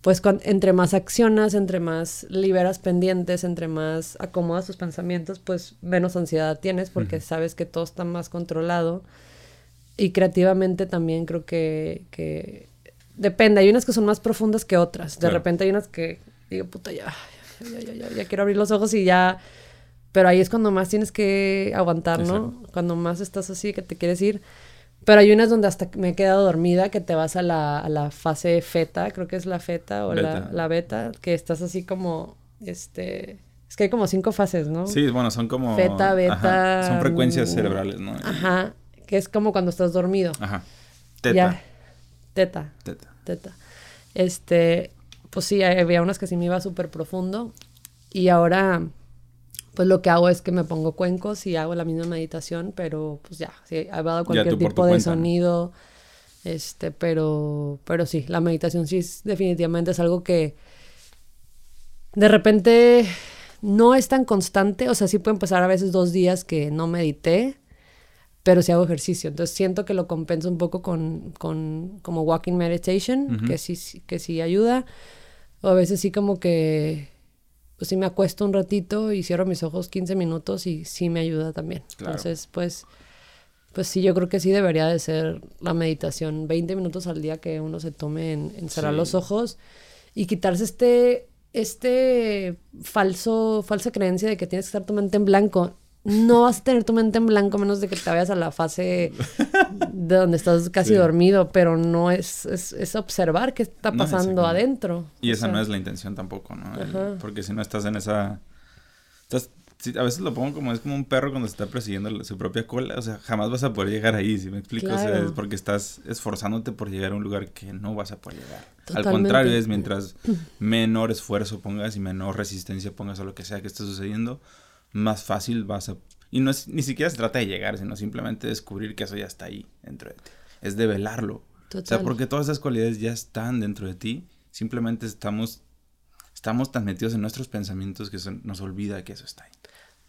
pues entre más accionas, entre más liberas pendientes, entre más acomodas tus pensamientos, pues menos ansiedad tienes porque sabes que todo está más controlado. Y creativamente también creo que, que, depende, hay unas que son más profundas que otras. De repente hay unas que digo, puta, ya, ya, ya, ya, ya, quiero abrir los ojos y ya... Pero ahí es cuando más tienes que aguantar, ¿no? Cuando más estás así, que te quieres ir. Pero hay unas donde hasta me he quedado dormida, que te vas a la, a la fase feta, creo que es la feta o La, la beta, que estás así como, este... Es que hay como cinco fases, ¿no? Sí, bueno, son como... Feta, beta... Son frecuencias cerebrales, ¿no? Ajá, que es como cuando estás dormido. Ajá. Teta. Teta. Teta. Teta. Este, pues sí, había unas que sí me iba súper profundo. Y ahora pues lo que hago es que me pongo cuencos y hago la misma meditación, pero pues ya, sí, he dado cualquier tipo de sonido, este, pero, pero sí, la meditación sí es, definitivamente es algo que de repente no es tan constante, o sea, sí pueden pasar a veces dos días que no medité, pero sí hago ejercicio, entonces siento que lo compenso un poco con, con como walking meditation, que sí, que sí ayuda, o a veces sí como que pues sí me acuesto un ratito y cierro mis ojos 15 minutos y sí me ayuda también. Entonces, pues, pues sí, yo creo que sí debería de ser la meditación 20 minutos al día que uno se tome en, cerrar los ojos y quitarse este, este falso, falsa creencia de que tienes que estar tu mente en blanco no vas a tener tu mente en blanco menos de que te vayas a la fase de donde estás casi dormido, pero no es, es, observar qué está pasando adentro. Y esa no es la intención tampoco, ¿no? porque si no estás en esa... Estás a veces lo pongo como es como un perro cuando se está persiguiendo su propia cola, o sea, jamás vas a poder llegar ahí, si me explico, o sea, es porque estás esforzándote por llegar a un lugar que no vas a poder llegar. Al contrario, es mientras menor esfuerzo pongas y menor resistencia pongas a lo que sea que esté sucediendo, más fácil vas a y no es ni siquiera se trata de llegar, sino simplemente descubrir que eso ya está ahí dentro de ti. Es develarlo. O sea, porque todas esas cualidades ya están dentro de ti, simplemente estamos estamos tan metidos en nuestros pensamientos que nos olvida que eso está ahí.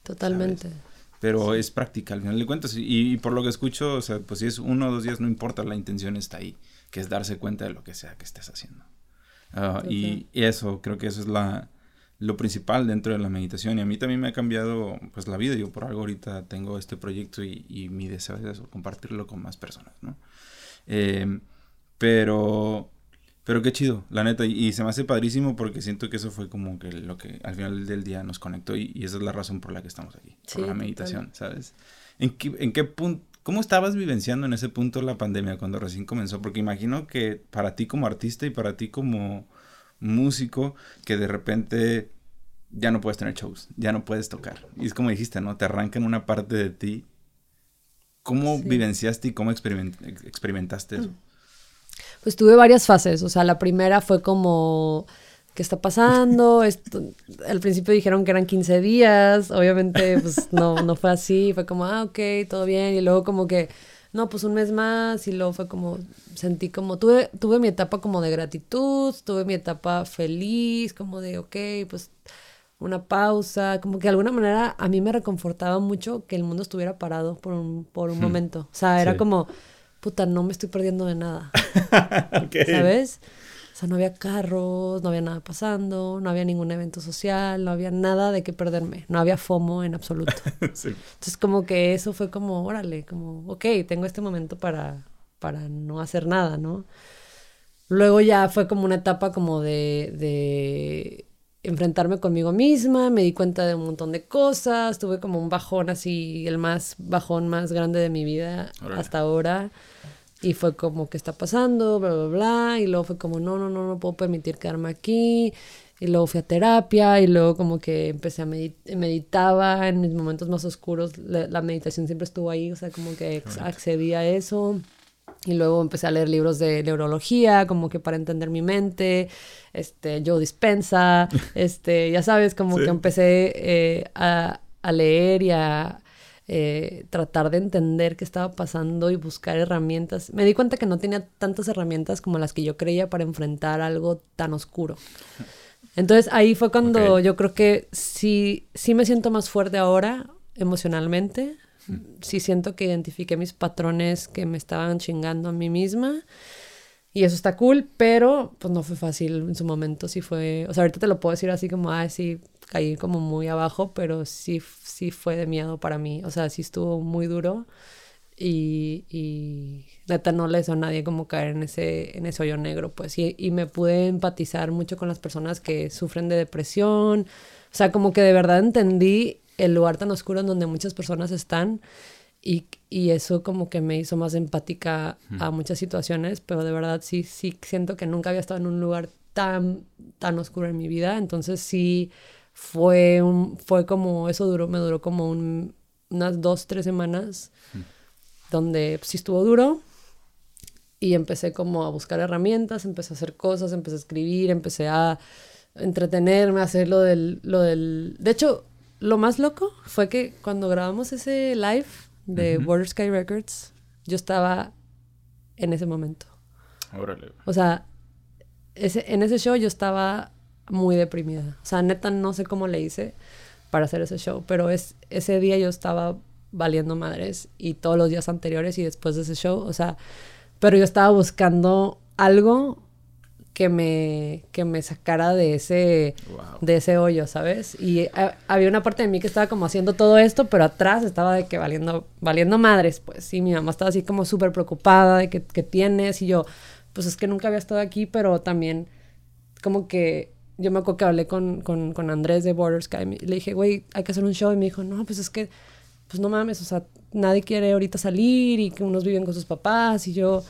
Totalmente. Pero es práctica al final de cuentas. Y, por lo que escucho, o sea, pues si es uno o dos días, no importa, la intención está ahí, que es darse cuenta de lo que sea que estés haciendo. Ah, y, eso, creo que eso es la, lo principal dentro de la meditación. Y a mí también me ha cambiado pues la vida. Yo por algo ahorita tengo este proyecto y, mi deseo es eso, compartirlo con más personas, ¿no? Eh, pero pero qué chido, la neta. Y, se me hace padrísimo porque siento que eso fue como que lo que al final del día nos conectó y, esa es la razón por la que estamos aquí, por la meditación, ¿sabes? ¿En qué, ¿En qué punto, cómo estabas vivenciando en ese punto la pandemia cuando recién comenzó? Porque imagino que para ti como artista y para ti como músico, que de repente ya no puedes tener shows, ya no puedes tocar. Y es como dijiste, ¿no? Te arrancan una parte de ti. ¿Cómo vivenciaste y cómo experimentaste eso? pues tuve varias fases. O sea, la primera fue como, ¿qué está pasando? Esto, al principio dijeron que eran 15 días, obviamente pues no, no fue así, fue como, ah, ok, todo bien. Y luego como que, no, pues un mes más y luego fue como, sentí como, tuve, tuve mi etapa como de gratitud, tuve mi etapa feliz, como de, ok, pues una pausa, como que de alguna manera a mí me reconfortaba mucho que el mundo estuviera parado por un, por un hmm. momento. O sea, era como puta, no me estoy perdiendo de nada. ¿Sabes? Sea, no había carros, no había nada pasando, no había ningún evento social, no había nada de qué perderme, no había FOMO en absoluto. Entonces, como que eso fue como, órale, como, ok, tengo este momento para, para no hacer nada, ¿no? Luego ya fue como una etapa como de, de enfrentarme conmigo misma, me di cuenta de un montón de cosas, tuve como un bajón así, el más bajón más grande de mi vida hasta ahora. Y fue como, ¿qué está pasando? Bla, bla, bla. Y luego fue como, no, no, no, no puedo permitir quedarme aquí. Y luego fui a terapia y luego como que empecé a meditar, meditaba en mis momentos más oscuros. La, meditación siempre estuvo ahí, o sea, como que accedí a eso. Y luego empecé a leer libros de neurología, como que para entender mi mente. Este, Joe Dispensa, este, ya sabes, como que empecé eh, a, a leer y a eh, tratar de entender qué estaba pasando y buscar herramientas. Me di cuenta que no tenía tantas herramientas como las que yo creía para enfrentar algo tan oscuro. Entonces ahí fue cuando yo creo que sí, sí me siento más fuerte ahora emocionalmente. Mm. Sí siento que identifiqué mis patrones que me estaban chingando a mí misma. Y eso está cool, pero pues no fue fácil en su momento. Sí fue, o sea, ahorita te lo puedo decir así como, ah, sí, caí como muy abajo, pero sí, sí fue de miedo para mí. O sea, sí estuvo muy duro y, y neta no le hizo a nadie como caer en ese, en ese hoyo negro, pues. Y, y me pude empatizar mucho con las personas que sufren de depresión. O sea, como que de verdad entendí el lugar tan oscuro en donde muchas personas están y, y, eso como que me hizo más empática a muchas situaciones, pero de verdad sí, sí siento que nunca había estado en un lugar tan, tan oscuro en mi vida, entonces sí fue, un, fue como, eso duró, me duró como unas dos, tres semanas, donde pues, sí estuvo duro. Y empecé como a buscar herramientas, empecé a hacer cosas, empecé a escribir, empecé a entretenerme, a hacer lo del, lo del... De hecho, lo más loco fue que cuando grabamos ese live de Border Sky Records, yo estaba en ese momento. Órale. O sea, ese, en ese show yo estaba muy deprimida. O sea, neta, no sé cómo le hice para hacer ese show, pero es, ese día yo estaba valiendo madres y todos los días anteriores y después de ese show, o sea, pero yo estaba buscando algo que me, que me sacara de ese, de ese hoyo, ¿sabes? Y eh, había una parte de mí que estaba como haciendo todo esto, pero atrás estaba de que valiendo, valiendo madres, pues sí, mi mamá estaba así como súper preocupada de que, que tienes y yo, pues es que nunca había estado aquí, pero también como que yo me acuerdo que hablé con, con, con Andrés de Border Sky y le dije, güey, hay que hacer un show. Y me dijo, no, pues es que, pues no mames, o sea, nadie quiere ahorita salir y que unos viven con sus papás. Y yo,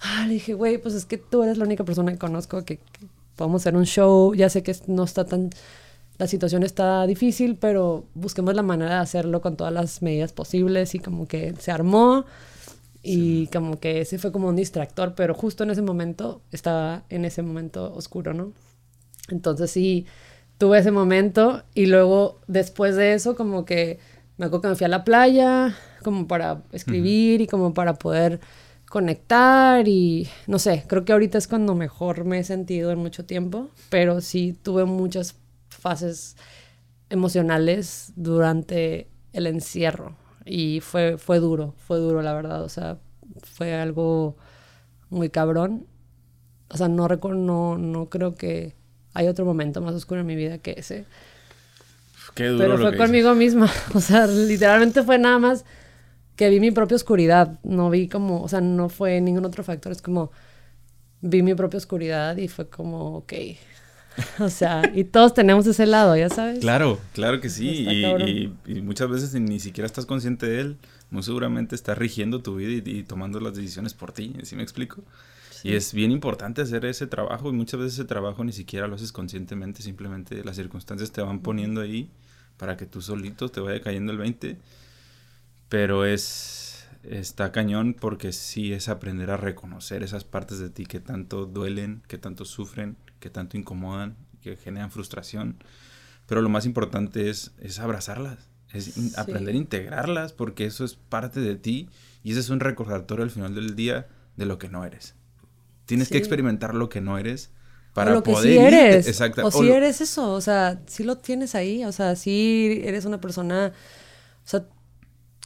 ah, le dije, güey, pues es que tú eres la única persona que conozco que, podemos hacer un show. Ya sé que no está tan la situación está difícil, pero busquemos la manera de hacerlo con todas las medidas posibles y como que se armó y como que ese fue como un distractor, pero justo en ese momento estaba en ese momento oscuro, ¿no? Entonces sí, tuve ese momento y luego después de eso como que me acuerdo que me fui a la playa como para escribir y como para poder conectar y no sé, creo que ahorita es cuando mejor me he sentido en mucho tiempo, pero sí tuve muchas fases emocionales durante el encierro y fue, fue duro, fue duro la verdad, o sea, fue algo muy cabrón. O sea, no recuerdo, no, no creo que hay otro momento más oscuro en mi vida que ese. Qué duro Pero fue conmigo misma, o sea, literalmente fue nada más que vi mi propia oscuridad, no vi como, o sea, no fue ningún otro factor, es como vi mi propia oscuridad y fue como, ok, O sea, y todos tenemos ese lado, ya sabes. Claro, claro que sí. Y, muchas veces ni siquiera estás consciente de él. Muy seguramente está rigiendo tu vida y, tomando las decisiones por ti. ¿Sí me explico? Y es bien importante hacer ese trabajo. Y muchas veces ese trabajo ni siquiera lo haces conscientemente. Simplemente las circunstancias te van poniendo ahí para que tú solito te vaya cayendo el 20. Pero es. Está cañón porque sí es aprender a reconocer esas partes de ti que tanto duelen, que tanto sufren, que tanto incomodan, que generan frustración. Pero lo más importante es, es abrazarlas, es aprender a integrarlas, porque eso es parte de ti y ese es un recordatorio al final del día de lo que no eres. Tienes que experimentar lo que no eres para lo que poder sí eres. Exacto. O, si eres eso, o sea, si lo tienes ahí, o sea, si eres una persona, o sea,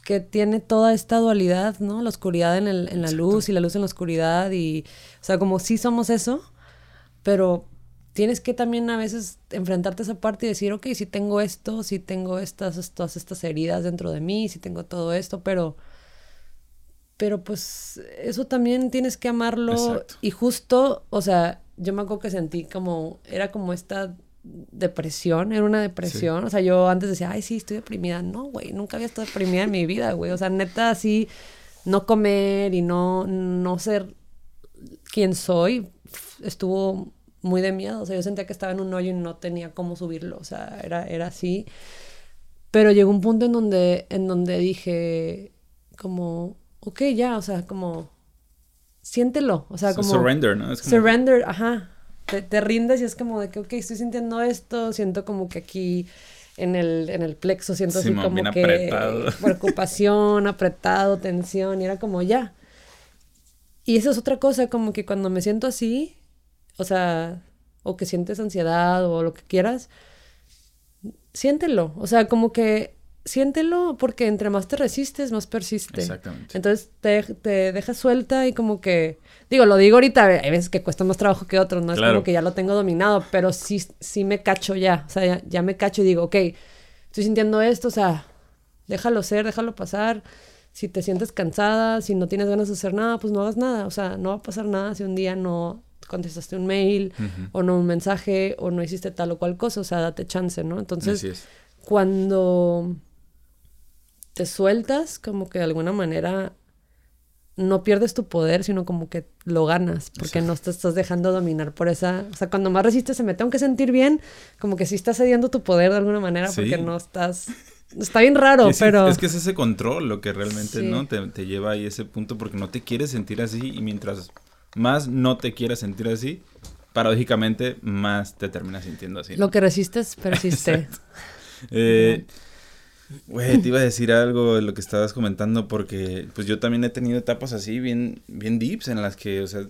que tiene toda esta dualidad, ¿no? La oscuridad en, el, en la luz y la luz en la oscuridad y, o sea, como si somos eso, pero tienes que también a veces enfrentarte a esa parte y decir, ok, si tengo esto, si tengo estas, todas estas heridas dentro de mí, si tengo todo esto, pero, pero pues eso también tienes que amarlo y justo, o sea, yo me acuerdo que sentí como, era como esta depresión, era una depresión, o sea, yo antes decía, ay, sí, estoy deprimida, no, güey, nunca había estado deprimida en mi vida, güey, o sea, neta, así, no comer y no, no ser quien soy, estuvo muy de miedo. O sea, yo sentía que estaba en un hoyo y no tenía cómo subirlo. O sea, era, era así. Pero llegó un punto en donde, en donde dije, como, ok, ya, o sea, como, siéntelo. O sea, como... Surrender, ¿no? Surrender, ajá. Te, rindes y es como de que, ok, estoy sintiendo esto, siento como que aquí en el, en el plexo siento así como que preocupación, apretado, tensión, y era como ya. Y eso es otra cosa, como que cuando me siento así, o sea, o que sientes ansiedad o lo que quieras, siéntelo. O sea, como que siéntelo porque entre más te resistes, más persiste. Exactamente. Entonces te, te dejas suelta y como que, digo, lo digo ahorita, hay veces que cuesta más trabajo que otros, no es como que ya lo tengo dominado, pero sí, sí me cacho ya, o sea, ya, ya me cacho y digo, ok, estoy sintiendo esto, o sea, déjalo ser, déjalo pasar si te sientes cansada, si no tienes ganas de hacer nada, pues no hagas nada. O sea, no va a pasar nada si un día no contestaste un mail o no un mensaje o no hiciste tal o cual cosa. O sea, date chance, ¿no? Entonces, cuando te sueltas, como que de alguna manera no pierdes tu poder, sino como que lo ganas, porque no te estás dejando dominar por esa... O sea, cuando más resistes se me tengo que sentir bien, como que sí estás cediendo tu poder de alguna manera, porque no estás Está bien raro, pero... Es que es ese control lo que realmente, ¿no? Te, te, lleva ahí ese punto porque no te quieres sentir así y mientras más no te quieres sentir así, paradójicamente más te terminas sintiendo así. Lo que resistes persiste. eh, Güey, te iba a decir algo de lo que estabas comentando porque pues yo también he tenido etapas así bien, bien deeps en las que, o sea,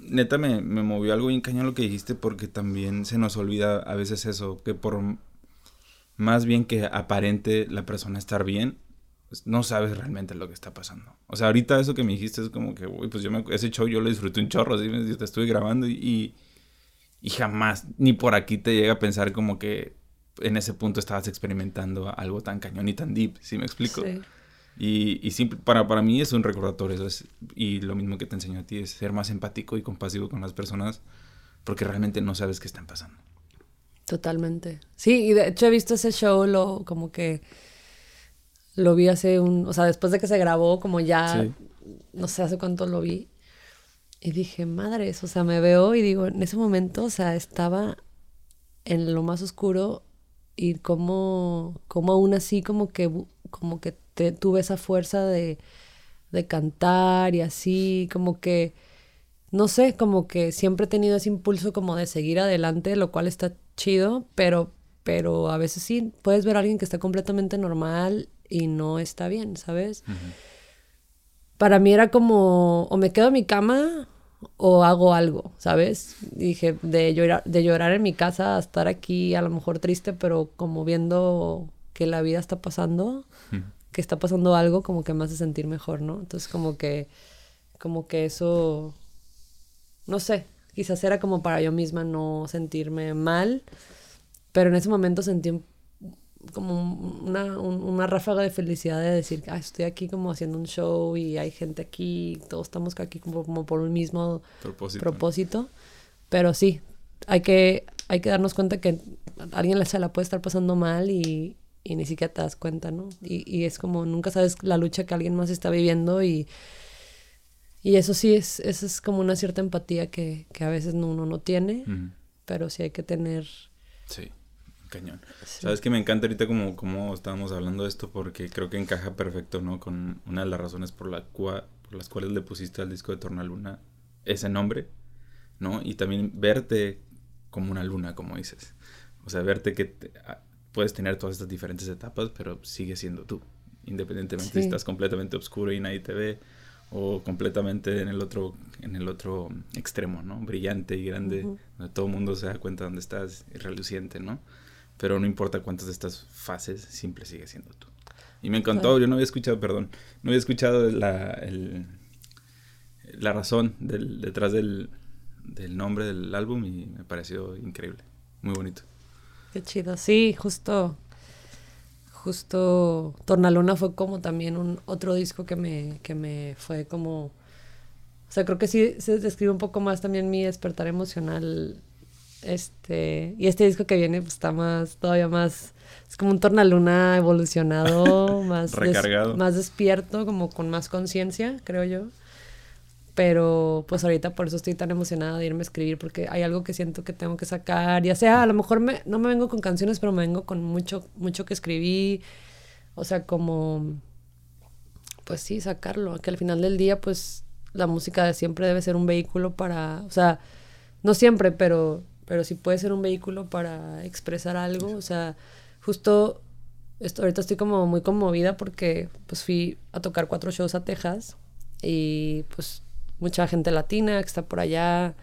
neta me, me movió algo bien cañón lo que dijiste porque también se nos olvida a veces eso, que por más bien que aparente la persona estar bien, pues no sabes realmente lo que está pasando. O sea, ahorita eso que me dijiste es como que, uy, pues yo me, ese show yo lo disfruté un chorro, ¿sí? yo te estuve grabando y, y, jamás, ni por aquí te llega a pensar como que en ese punto estabas experimentando algo tan cañón y tan deep, ¿sí me explico? Sí. Y, y para, para mí es un recordatorio, eso es, y lo mismo que te enseño a ti es ser más empático y compasivo con las personas porque realmente no sabes qué están pasando. Totalmente. Sí, y de hecho he visto ese show, lo como que lo vi hace un, o sea, después de que se grabó, como ya, no sé hace cuánto lo vi. Y dije, madres, o sea, me veo y digo, en ese momento, o sea, estaba en lo más oscuro y cómo, cómo aún así como que, como que te, tuve esa fuerza de, de cantar y así, como que, no sé, como que siempre he tenido ese impulso como de seguir adelante, lo cual está chido, pero, pero a veces sí, puedes ver a alguien que está completamente normal y no está bien, ¿sabes? Para mí era como, o me quedo en mi cama o hago algo, ¿sabes? Dije, de llorar, de llorar en mi casa a estar aquí, a lo mejor triste, pero como viendo que la vida está pasando, que está pasando algo, como que me hace sentir mejor, ¿no? Entonces como que, como que eso, no sé, quizás era como para yo misma no sentirme mal, pero en ese momento sentí un como una, una ráfaga de felicidad de decir, ah, estoy aquí como haciendo un show y hay gente aquí, todos estamos aquí como, como por un mismo propósito. Pero sí, hay que, hay que darnos cuenta que alguien se la puede estar pasando mal y, y ni siquiera te das cuenta, ¿no? Y, y, es como nunca sabes la lucha que alguien más está viviendo y, y eso sí es, eso es como una cierta empatía que, que a veces uno no tiene, pero sí hay que tener... Sí Cañón. Sabes que me encanta ahorita como, como estábamos hablando de esto porque creo que encaja perfecto, ¿no? Con una de las razones por, la por las cuales le pusiste al disco de Tornaluna ese nombre, ¿no? Y también verte como una luna, como dices. O sea, verte que ah, puedes tener todas estas diferentes etapas, pero sigue siendo tú. Independientemente si estás completamente oscuro y nadie te ve o completamente en el otro en el otro extremo, ¿no? Brillante y grande, donde todo el mundo se da cuenta dónde estás y reluciente, ¿no? Pero no importa cuántas de estas fases, siempre sigue siendo tú. Y me encantó, yo no había escuchado, perdón, no había escuchado la, el, la razón del, detrás del, del nombre del álbum y me pareció increíble, muy bonito. Qué chido, sí, justo, justo Tornaluna fue como también un otro disco que me, que me fue como, o sea, creo que sí se describe un poco más también mi despertar emocional este, y este disco que viene pues, está más, todavía más, es como un tornaluna evolucionado, más, Recargado. más despierto, como con más conciencia, creo yo. Pero pues ahorita por eso estoy tan emocionada de irme a escribir, porque hay algo que siento que tengo que sacar, ya sea, a lo mejor me, no me vengo con canciones, pero me vengo con mucho, mucho que escribí, o sea, como, pues sí, sacarlo, que al final del día pues la música siempre debe ser un vehículo para, o sea, no siempre, pero pero si puede ser un vehículo para expresar algo, o sea, justo esto, ahorita estoy como muy conmovida porque pues fui a tocar cuatro shows a Texas y pues mucha gente latina que está por allá.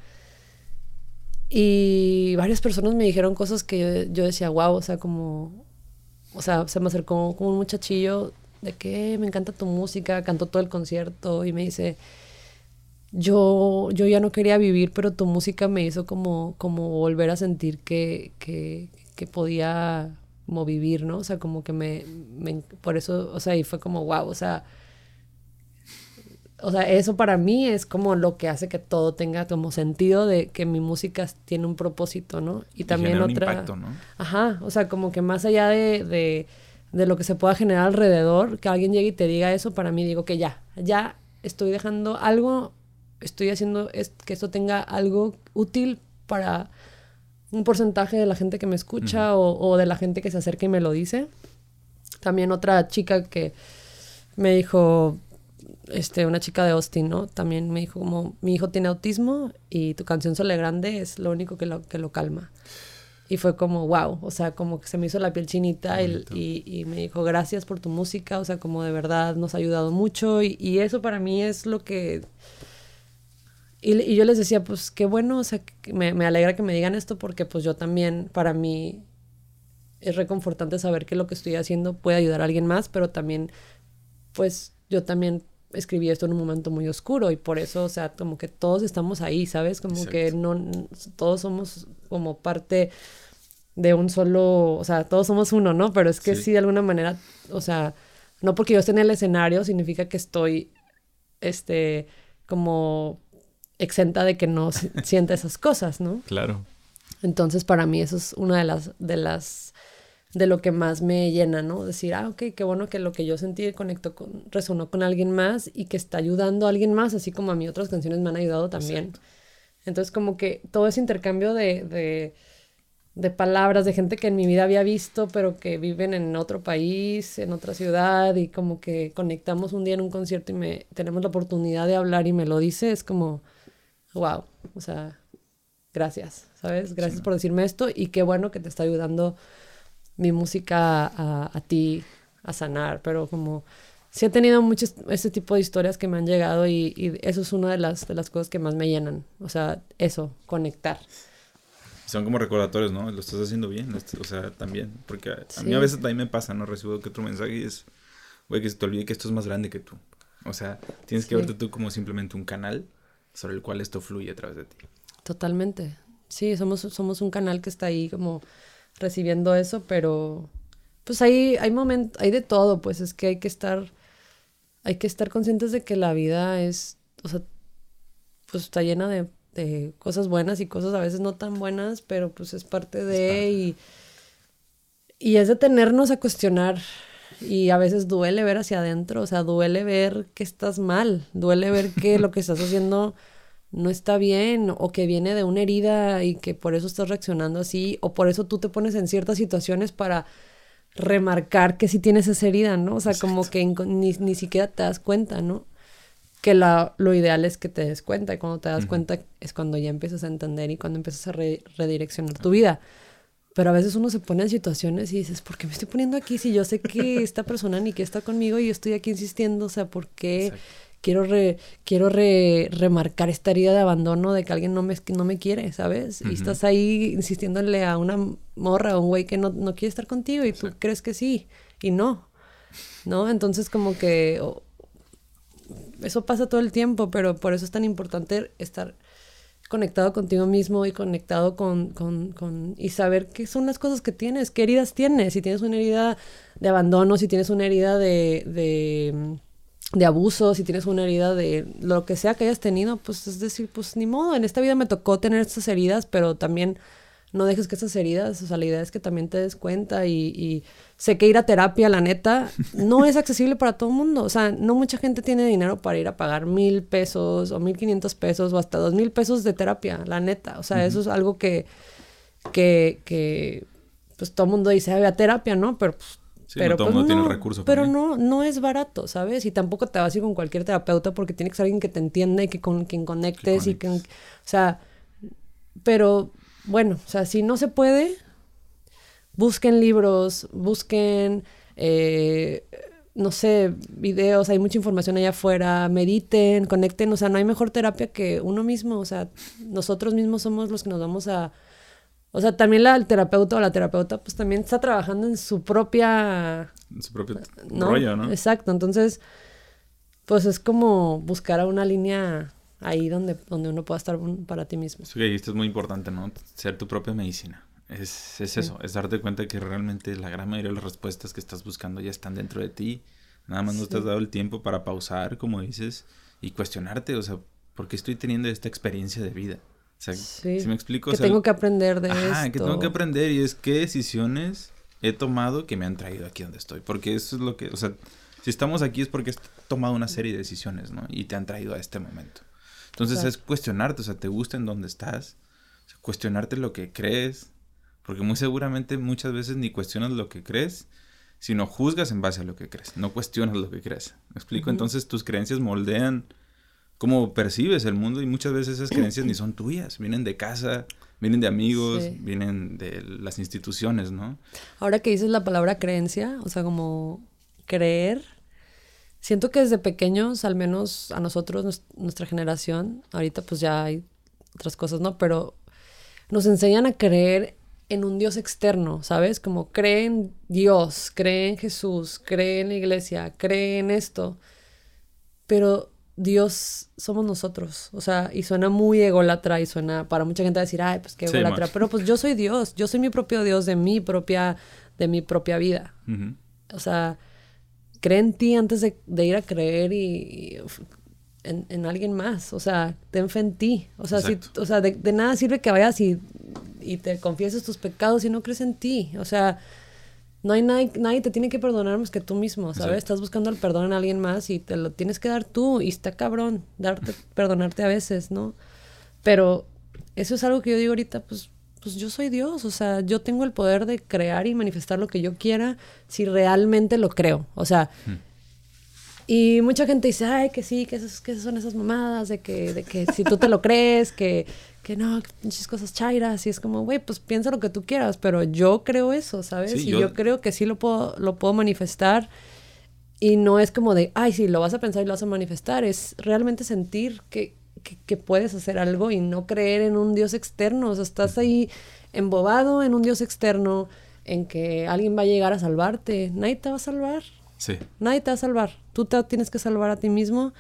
Y varias personas me dijeron cosas que yo, decía, wow, o sea, como, o sea, se me acercó como un muchachillo de que me encanta tu música, cantó todo el concierto y me dice, yo, yo ya no quería vivir, pero tu música me hizo como, como volver a sentir que, que, que podía como vivir, ¿no? O sea, como que me, me, por eso, o sea, y fue como, wow, o sea, o sea, eso para mí es como lo que hace que todo tenga como sentido de que mi música tiene un propósito, ¿no? Y también otra... Un impacto, ¿no? Ajá, o sea, como que más allá de, de, de lo que se pueda generar alrededor, que alguien llegue y te diga eso, para mí digo que ya, ya estoy dejando algo estoy haciendo es que esto tenga algo útil para un porcentaje de la gente que me escucha o, de la gente que se acerca y me lo dice. También otra chica que me dijo, este, una chica de Austin, ¿no? También me dijo como, mi hijo tiene autismo y tu canción Sole Grande es lo único que lo, que lo calma. Y fue como, wow, o sea, como que se me hizo la piel chinita y, y, me dijo, gracias por tu música, o sea, como de verdad nos ha ayudado mucho y, y eso para mí es lo que y, yo les decía, pues qué bueno, o sea, me, me, alegra que me digan esto porque pues yo también, para mí, es reconfortante saber que lo que estoy haciendo puede ayudar a alguien más, pero también, pues yo también escribí esto en un momento muy oscuro y por eso, o sea, como que todos estamos ahí, ¿sabes? Como que no, todos somos como parte de un solo, o sea, todos somos uno, ¿no? Pero es que sí, de alguna manera, o sea, no porque yo esté en el escenario significa que estoy, este, como exenta de que no sienta esas cosas, ¿no? Claro. Entonces, para mí eso es una de las, de las, de lo que más me llena, ¿no? Decir, ah, ok, qué bueno que lo que yo sentí conectó con, resonó con alguien más y que está ayudando a alguien más, así como a mí otras canciones me han ayudado también. Entonces, como que todo ese intercambio de, de, de palabras de gente que en mi vida había visto, pero que viven en otro país, en otra ciudad, y como que conectamos un día en un concierto y me tenemos la oportunidad de hablar y me lo dice, es como, wow, o sea, gracias, ¿sabes? Gracias por decirme esto y qué bueno que te está ayudando mi música a, a ti a sanar, pero como sí he tenido muchos ese tipo de historias que me han llegado y, y, eso es una de las, de las cosas que más me llenan, o sea, eso, conectar son como recordatorios, ¿no? Lo estás haciendo bien, o sea, también, porque a, mí a veces también me pasa, ¿no? Recibo que otro mensaje y es, güey, que se te olvide que esto es más grande que tú. O sea, tienes que verte tú como simplemente un canal sobre el cual esto fluye a través de ti. Totalmente. Sí, somos, somos un canal que está ahí como recibiendo eso, pero pues ahí hay momentos, hay de todo, pues es que hay que estar, hay que estar conscientes de que la vida es, o sea, pues está llena de de cosas buenas y cosas a veces no tan buenas, pero pues es parte de y, y es detenernos a cuestionar y a veces duele ver hacia adentro, o sea, duele ver que estás mal, duele ver que lo que estás haciendo no está bien o que viene de una herida y que por eso estás reaccionando así o por eso tú te pones en ciertas situaciones para remarcar que sí tienes esa herida, ¿no? O sea, como que ni, ni siquiera te das cuenta, ¿no? que la, lo ideal es que te des cuenta y cuando te das cuenta es cuando ya empiezas a entender y cuando empiezas a redireccionar tu vida. Pero a veces uno se pone en situaciones y dices, ¿por qué me estoy poniendo aquí si yo sé que esta persona ni que está conmigo y yo estoy aquí insistiendo? O sea, ¿por qué quiero, re, quiero re, remarcar esta herida de abandono de que alguien no me, no me quiere, ¿sabes? Y estás ahí insistiéndole a una morra o un güey que no, no quiere estar contigo y tú crees que sí y no. ¿No? Entonces como que eso pasa todo el tiempo, pero por eso es tan importante estar conectado contigo mismo y conectado con, con, con, y saber qué son las cosas que tienes, qué heridas tienes, si tienes una herida de abandono, si tienes una herida de, de, de abuso, si tienes una herida de lo que sea que hayas tenido, pues es decir, pues ni modo, en esta vida me tocó tener estas heridas, pero también no dejes que esas heridas, o sea, la idea es que también te des cuenta y, sé que ir a terapia, la neta, no es accesible para todo el mundo. O sea, no mucha gente tiene dinero para ir a pagar mil pesos o mil quinientos pesos o hasta dos mil pesos de terapia, la neta. O sea, eso es algo que, que, que, pues todo el mundo dice, a terapia, ¿no? Pero pues, pero todo pues, mundo tiene recursos. Pero no, no es barato, ¿sabes? Y tampoco te vas a ir con cualquier terapeuta porque tiene que ser alguien que te entienda y que con quien conectes y que, o sea, pero bueno, o sea, si no se puede, busquen libros, busquen, eh, no sé, videos, hay mucha información allá afuera, mediten, conecten, o sea, no hay mejor terapia que uno mismo, o sea, nosotros mismos somos los que nos vamos a... O sea, también la, el terapeuta o la terapeuta, pues también está trabajando en su propia... En su propio rollo, ¿no? Exacto, entonces, pues es como buscar a una línea ahí donde, donde uno pueda estar para ti mismo. Sí, esto es muy importante, ¿no? Ser tu propia medicina. Es, es eso, es darte cuenta que realmente la gran mayoría de las respuestas que estás buscando ya están dentro de ti. Nada más no te has dado el tiempo para pausar, como dices, y cuestionarte, o sea, ¿por qué estoy teniendo esta experiencia de vida? O sea, si me explico? Que tengo que aprender de ajá, que tengo que aprender y es qué decisiones he tomado que me han traído aquí donde estoy. Porque eso es lo que, o sea, si estamos aquí es porque has tomado una serie de decisiones, ¿no? Y te han traído a este momento. Entonces es cuestionarte, o sea, ¿te gusta en dónde estás? cuestionarte lo que crees, porque muy seguramente muchas veces ni cuestionas lo que crees, sino juzgas en base a lo que crees, no cuestionas lo que crees. ¿Me explico? Entonces tus creencias moldean cómo percibes el mundo y muchas veces esas creencias ni son tuyas, vienen de casa, vienen de amigos, vienen de las instituciones, ¿no? Ahora que dices la palabra creencia, o sea, como creer, Siento que desde pequeños, al menos a nosotros, nuestra generación, ahorita pues ya hay otras cosas, ¿no? Pero nos enseñan a creer en un Dios externo, ¿sabes? Como creen Dios, creen Jesús, creen la iglesia, creen esto. Pero Dios somos nosotros. O sea, y suena muy ególatra y suena para mucha gente decir, ay, pues qué ególatra. pero pues yo soy Dios, yo soy mi propio Dios de mi propia, de mi propia vida. O sea, cree en ti antes de, ir a creer y, en, alguien más. O sea, ten fe en ti. O sea, si, o sea de, nada sirve que vayas y, y, te confieses tus pecados si no crees en ti. O sea, no hay nadie, nadie te tiene que perdonar más que tú mismo, ¿sabes? Estás buscando el perdón en alguien más y te lo tienes que dar tú. Y está cabrón darte, perdonarte a veces, ¿no? Pero eso es algo que yo digo ahorita, pues pues yo soy Dios, o sea, yo tengo el poder de crear y manifestar lo que yo quiera si realmente lo creo. O sea, y mucha gente dice, ay, que sí, que, esas, que son esas mamadas, de que, de que si tú te lo crees, que, que no, muchas cosas chairas, y es como, güey, pues piensa lo que tú quieras, pero yo creo eso, ¿sabes? y yo... creo que sí lo puedo, lo puedo manifestar. Y no es como de, ay, sí, lo vas a pensar y lo vas a manifestar, es realmente sentir que, que, puedes hacer algo y no creer en un Dios externo. O sea, estás ahí embobado en un Dios externo, en que alguien va a llegar a salvarte. Nadie te va a salvar. Sí. Nadie te va a salvar. Tú te tienes que salvar a ti mismo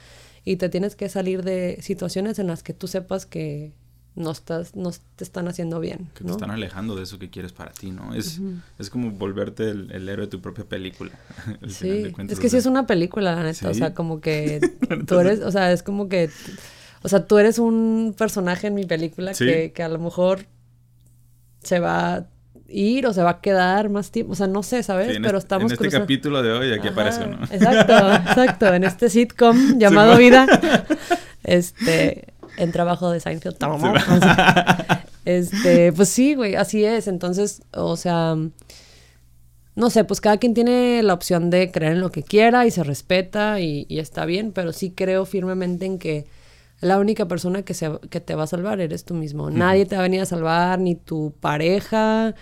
y te tienes que salir de situaciones en las que tú sepas que no estás, no te están haciendo bien. Que te están alejando de eso que quieres para ti, ¿no? Es, es como volverte el, héroe de tu propia película. sí, es que sí es una película, la neta. O sea, como que tú eres, o sea, es como que o sea, tú eres un personaje en mi película que, que, a lo mejor se va a ir o se va a quedar más tiempo. O sea, no sé, ¿sabes? Pero estamos En este capítulo de hoy aquí aparece, ¿no? Exacto, exacto. En este sitcom llamado Vida. Este, en trabajo de Seinfeld. este, pues sí, güey, así es. Entonces, o sea no sé, pues cada quien tiene la opción de creer en lo que quiera y se respeta y, y, está bien, pero sí creo firmemente en que la única persona que, se, que te va a salvar eres tú mismo. Nadie te va a venir a salvar, ni tu pareja,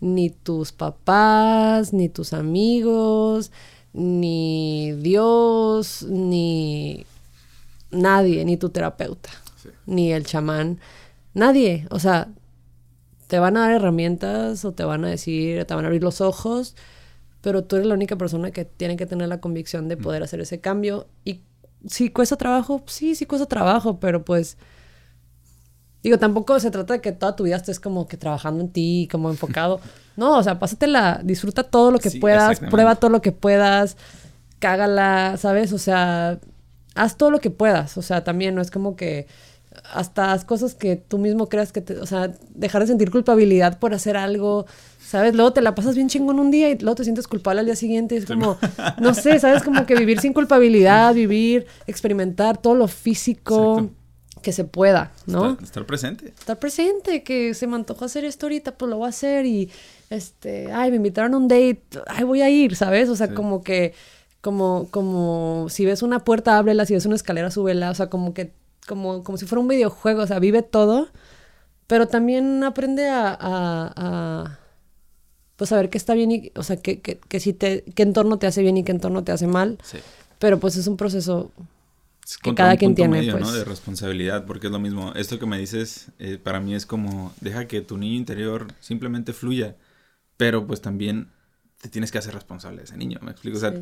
ni tus papás, ni tus amigos, ni Dios, ni nadie, ni tu terapeuta, ni el chamán. Nadie. O sea, te van a dar herramientas o te van a decir, te van a abrir los ojos, pero tú eres la única persona que tiene que tener la convicción de poder hacer ese cambio y si cuesta trabajo, sí, sí cuesta trabajo, pero pues... Digo, tampoco se trata de que toda tu vida estés como que trabajando en ti, como enfocado. No, o sea, pásatela, disfruta todo lo que puedas, prueba todo lo que puedas, cágala, ¿sabes? O sea, haz todo lo que puedas. O sea, también no es como que hasta haz cosas que tú mismo creas que te, o sea, dejar de sentir culpabilidad por hacer algo, ¿sabes? Luego te la pasas bien chingón un día y luego te sientes culpable al día siguiente. Es como, no sé, ¿sabes? Como que vivir sin culpabilidad, vivir, experimentar todo lo físico. Que se pueda, ¿no? Estar, presente. Estar presente, que se me antojó hacer esto ahorita, pues lo voy a hacer y, este, ay, me invitaron a un date, ay, voy a ir, ¿sabes? O sea, como que, como, como, si ves una puerta, ábrela, si ves una escalera, súbela, o sea, como que, como, como si fuera un videojuego, o sea, vive todo, pero también aprende a, a pues saber qué está bien y, o sea, que, que, que si te, qué entorno te hace bien y qué entorno te hace mal. Sí. Pero pues es un proceso que cada quien tiene. Medio, pues. ¿no? De responsabilidad, porque es lo mismo. Esto que me dices, eh, para mí es como, deja que tu niño interior simplemente fluya, pero pues también te tienes que hacer responsable de ese niño, ¿me explico? O sea,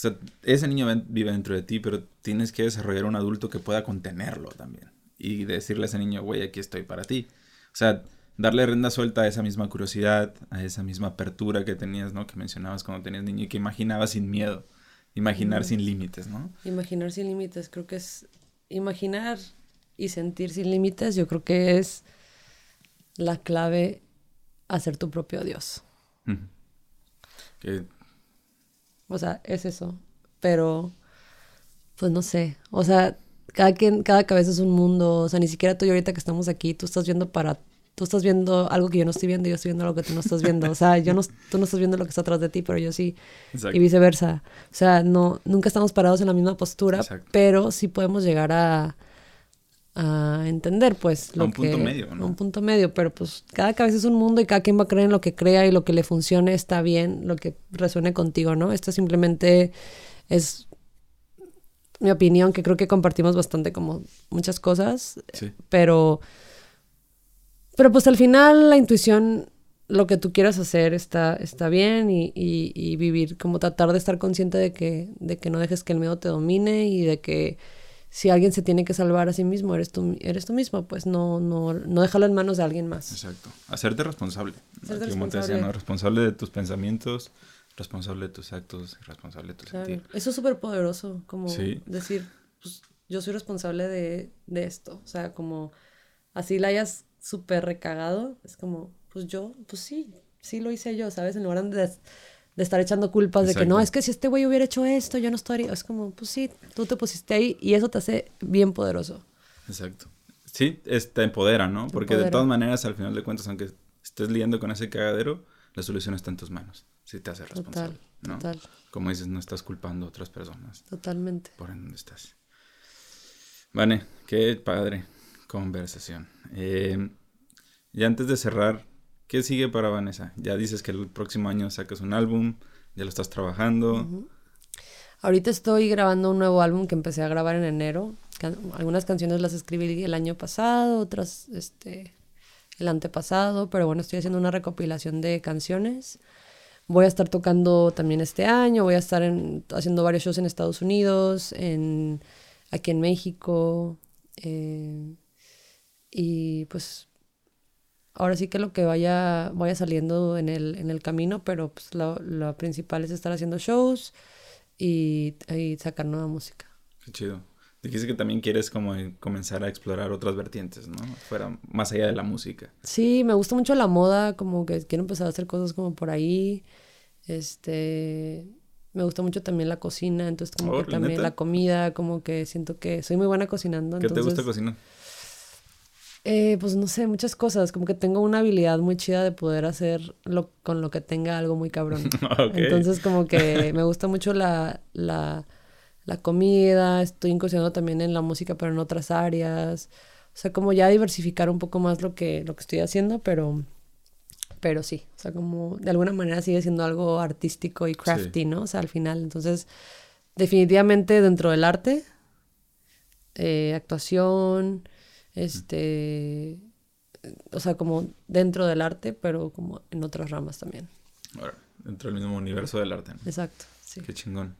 sea, ese niño vive dentro de ti, pero tienes que desarrollar un adulto que pueda contenerlo también. Y decirle a ese niño, güey, aquí estoy para ti. O sea, darle renda suelta a esa misma curiosidad, a esa misma apertura que tenías, ¿no? Que mencionabas cuando tenías niño y que imaginabas sin miedo. Imaginar sin límites, ¿no? Imaginar sin límites, creo que es imaginar y sentir sin límites, yo creo que es la clave a ser tu propio Dios. O sea, es eso. Pero, pues no sé. O sea, cada quien, cada cabeza es un mundo. O sea, ni siquiera tú y ahorita que estamos aquí, tú estás viendo para tú estás viendo algo que yo no estoy viendo y yo estoy viendo algo que tú no estás viendo. O sea, yo no, tú no estás viendo lo que está atrás de ti, pero yo sí. Y viceversa. O sea, no, nunca estamos parados en la misma postura, pero sí podemos llegar a, a entender, pues, lo a un punto medio, ¿no? A un punto medio, pero pues cada cabeza es un mundo y cada quien va a creer en lo que crea y lo que le funcione está bien, lo que resuene contigo, ¿no? Esto simplemente es mi opinión, que creo que compartimos bastante como muchas cosas, sí. pero pero pues al final la intuición, lo que tú quieras hacer está, está bien y, y, vivir, como tratar de estar consciente de que, de que no dejes que el miedo te domine y de que si alguien se tiene que salvar a sí mismo, eres tú, eres tú mismo, pues no, no, no déjalo en manos de alguien más. Exacto. Hacerte responsable. Hacerte responsable. responsable de tus pensamientos, responsable de tus actos, responsable de tu sentir. Eso es súper poderoso, como decir, pues yo soy responsable de, de esto. O sea, como así la hayas súper recagado, es como, pues yo, pues sí, sí lo hice yo, ¿sabes? En lugar de, de estar echando culpas de que no, es que si este güey hubiera hecho esto, yo no estaría. Es como, pues sí, tú te pusiste ahí y eso te hace bien poderoso. Exacto. Sí, te empodera, ¿no? Porque de todas maneras, al final de cuentas, aunque estés lidiando con ese cagadero, la solución está en tus manos. Si te haces responsable. Total, total. Como dices, no estás culpando a otras personas. Totalmente. Por en donde estás. Vale, qué padre conversación. Eh, y antes de cerrar, ¿qué sigue para Vanessa? Ya dices que el próximo año sacas un álbum, ya lo estás trabajando. Ahorita estoy grabando un nuevo álbum que empecé a grabar en enero. algunas canciones las escribí el año pasado, otras este, el antepasado, pero bueno, estoy haciendo una recopilación de canciones. Voy a estar tocando también este año, voy a estar haciendo varios shows en Estados Unidos, en, aquí en México. Eh, y pues ahora sí que lo que vaya, vaya saliendo en el, en el camino, pero pues lo, principal es estar haciendo shows y, y, sacar nueva música. Qué chido. Dijiste que también quieres como comenzar a explorar otras vertientes, ¿no? Fuera, más allá de la música. Sí, me gusta mucho la moda, como que quiero empezar a hacer cosas como por ahí. Este, me gusta mucho también la cocina, entonces como que también la comida, como que siento que soy muy buena cocinando. ¿Qué te gusta cocinar? Eh, pues no sé, muchas cosas. Como que tengo una habilidad muy chida de poder hacer lo, con lo que tenga algo muy cabrón. Entonces, como que me gusta mucho la, la, la comida. Estoy incursionando también en la música, pero en otras áreas. O sea, como ya diversificar un poco más lo que, lo que estoy haciendo, pero, pero sí. O sea, como de alguna manera sigue siendo algo artístico y crafty, ¿no? O sea, al final. Entonces, definitivamente dentro del arte, eh, actuación este, o sea, como dentro del arte, pero como en otras ramas también. Ahora, dentro del mismo universo del arte. Exacto, sí. Qué chingón.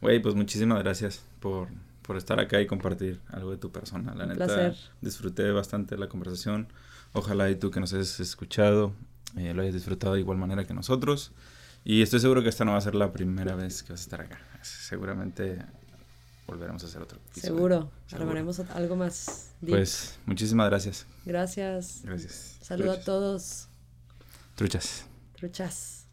Güey, pues muchísimas gracias por, por estar acá y compartir algo de tu persona. La neta, placer. disfruté bastante la conversación. Ojalá y tú que nos hayas escuchado eh, lo hayas disfrutado de igual manera que nosotros. Y estoy seguro que esta no va a ser la primera vez que vas a estar acá. Seguramente volveremos a hacer otro Seguro, grabaremos algo más. Pues muchísimas gracias. Gracias. Gracias. Saludo a todos. Truchas. Truchas.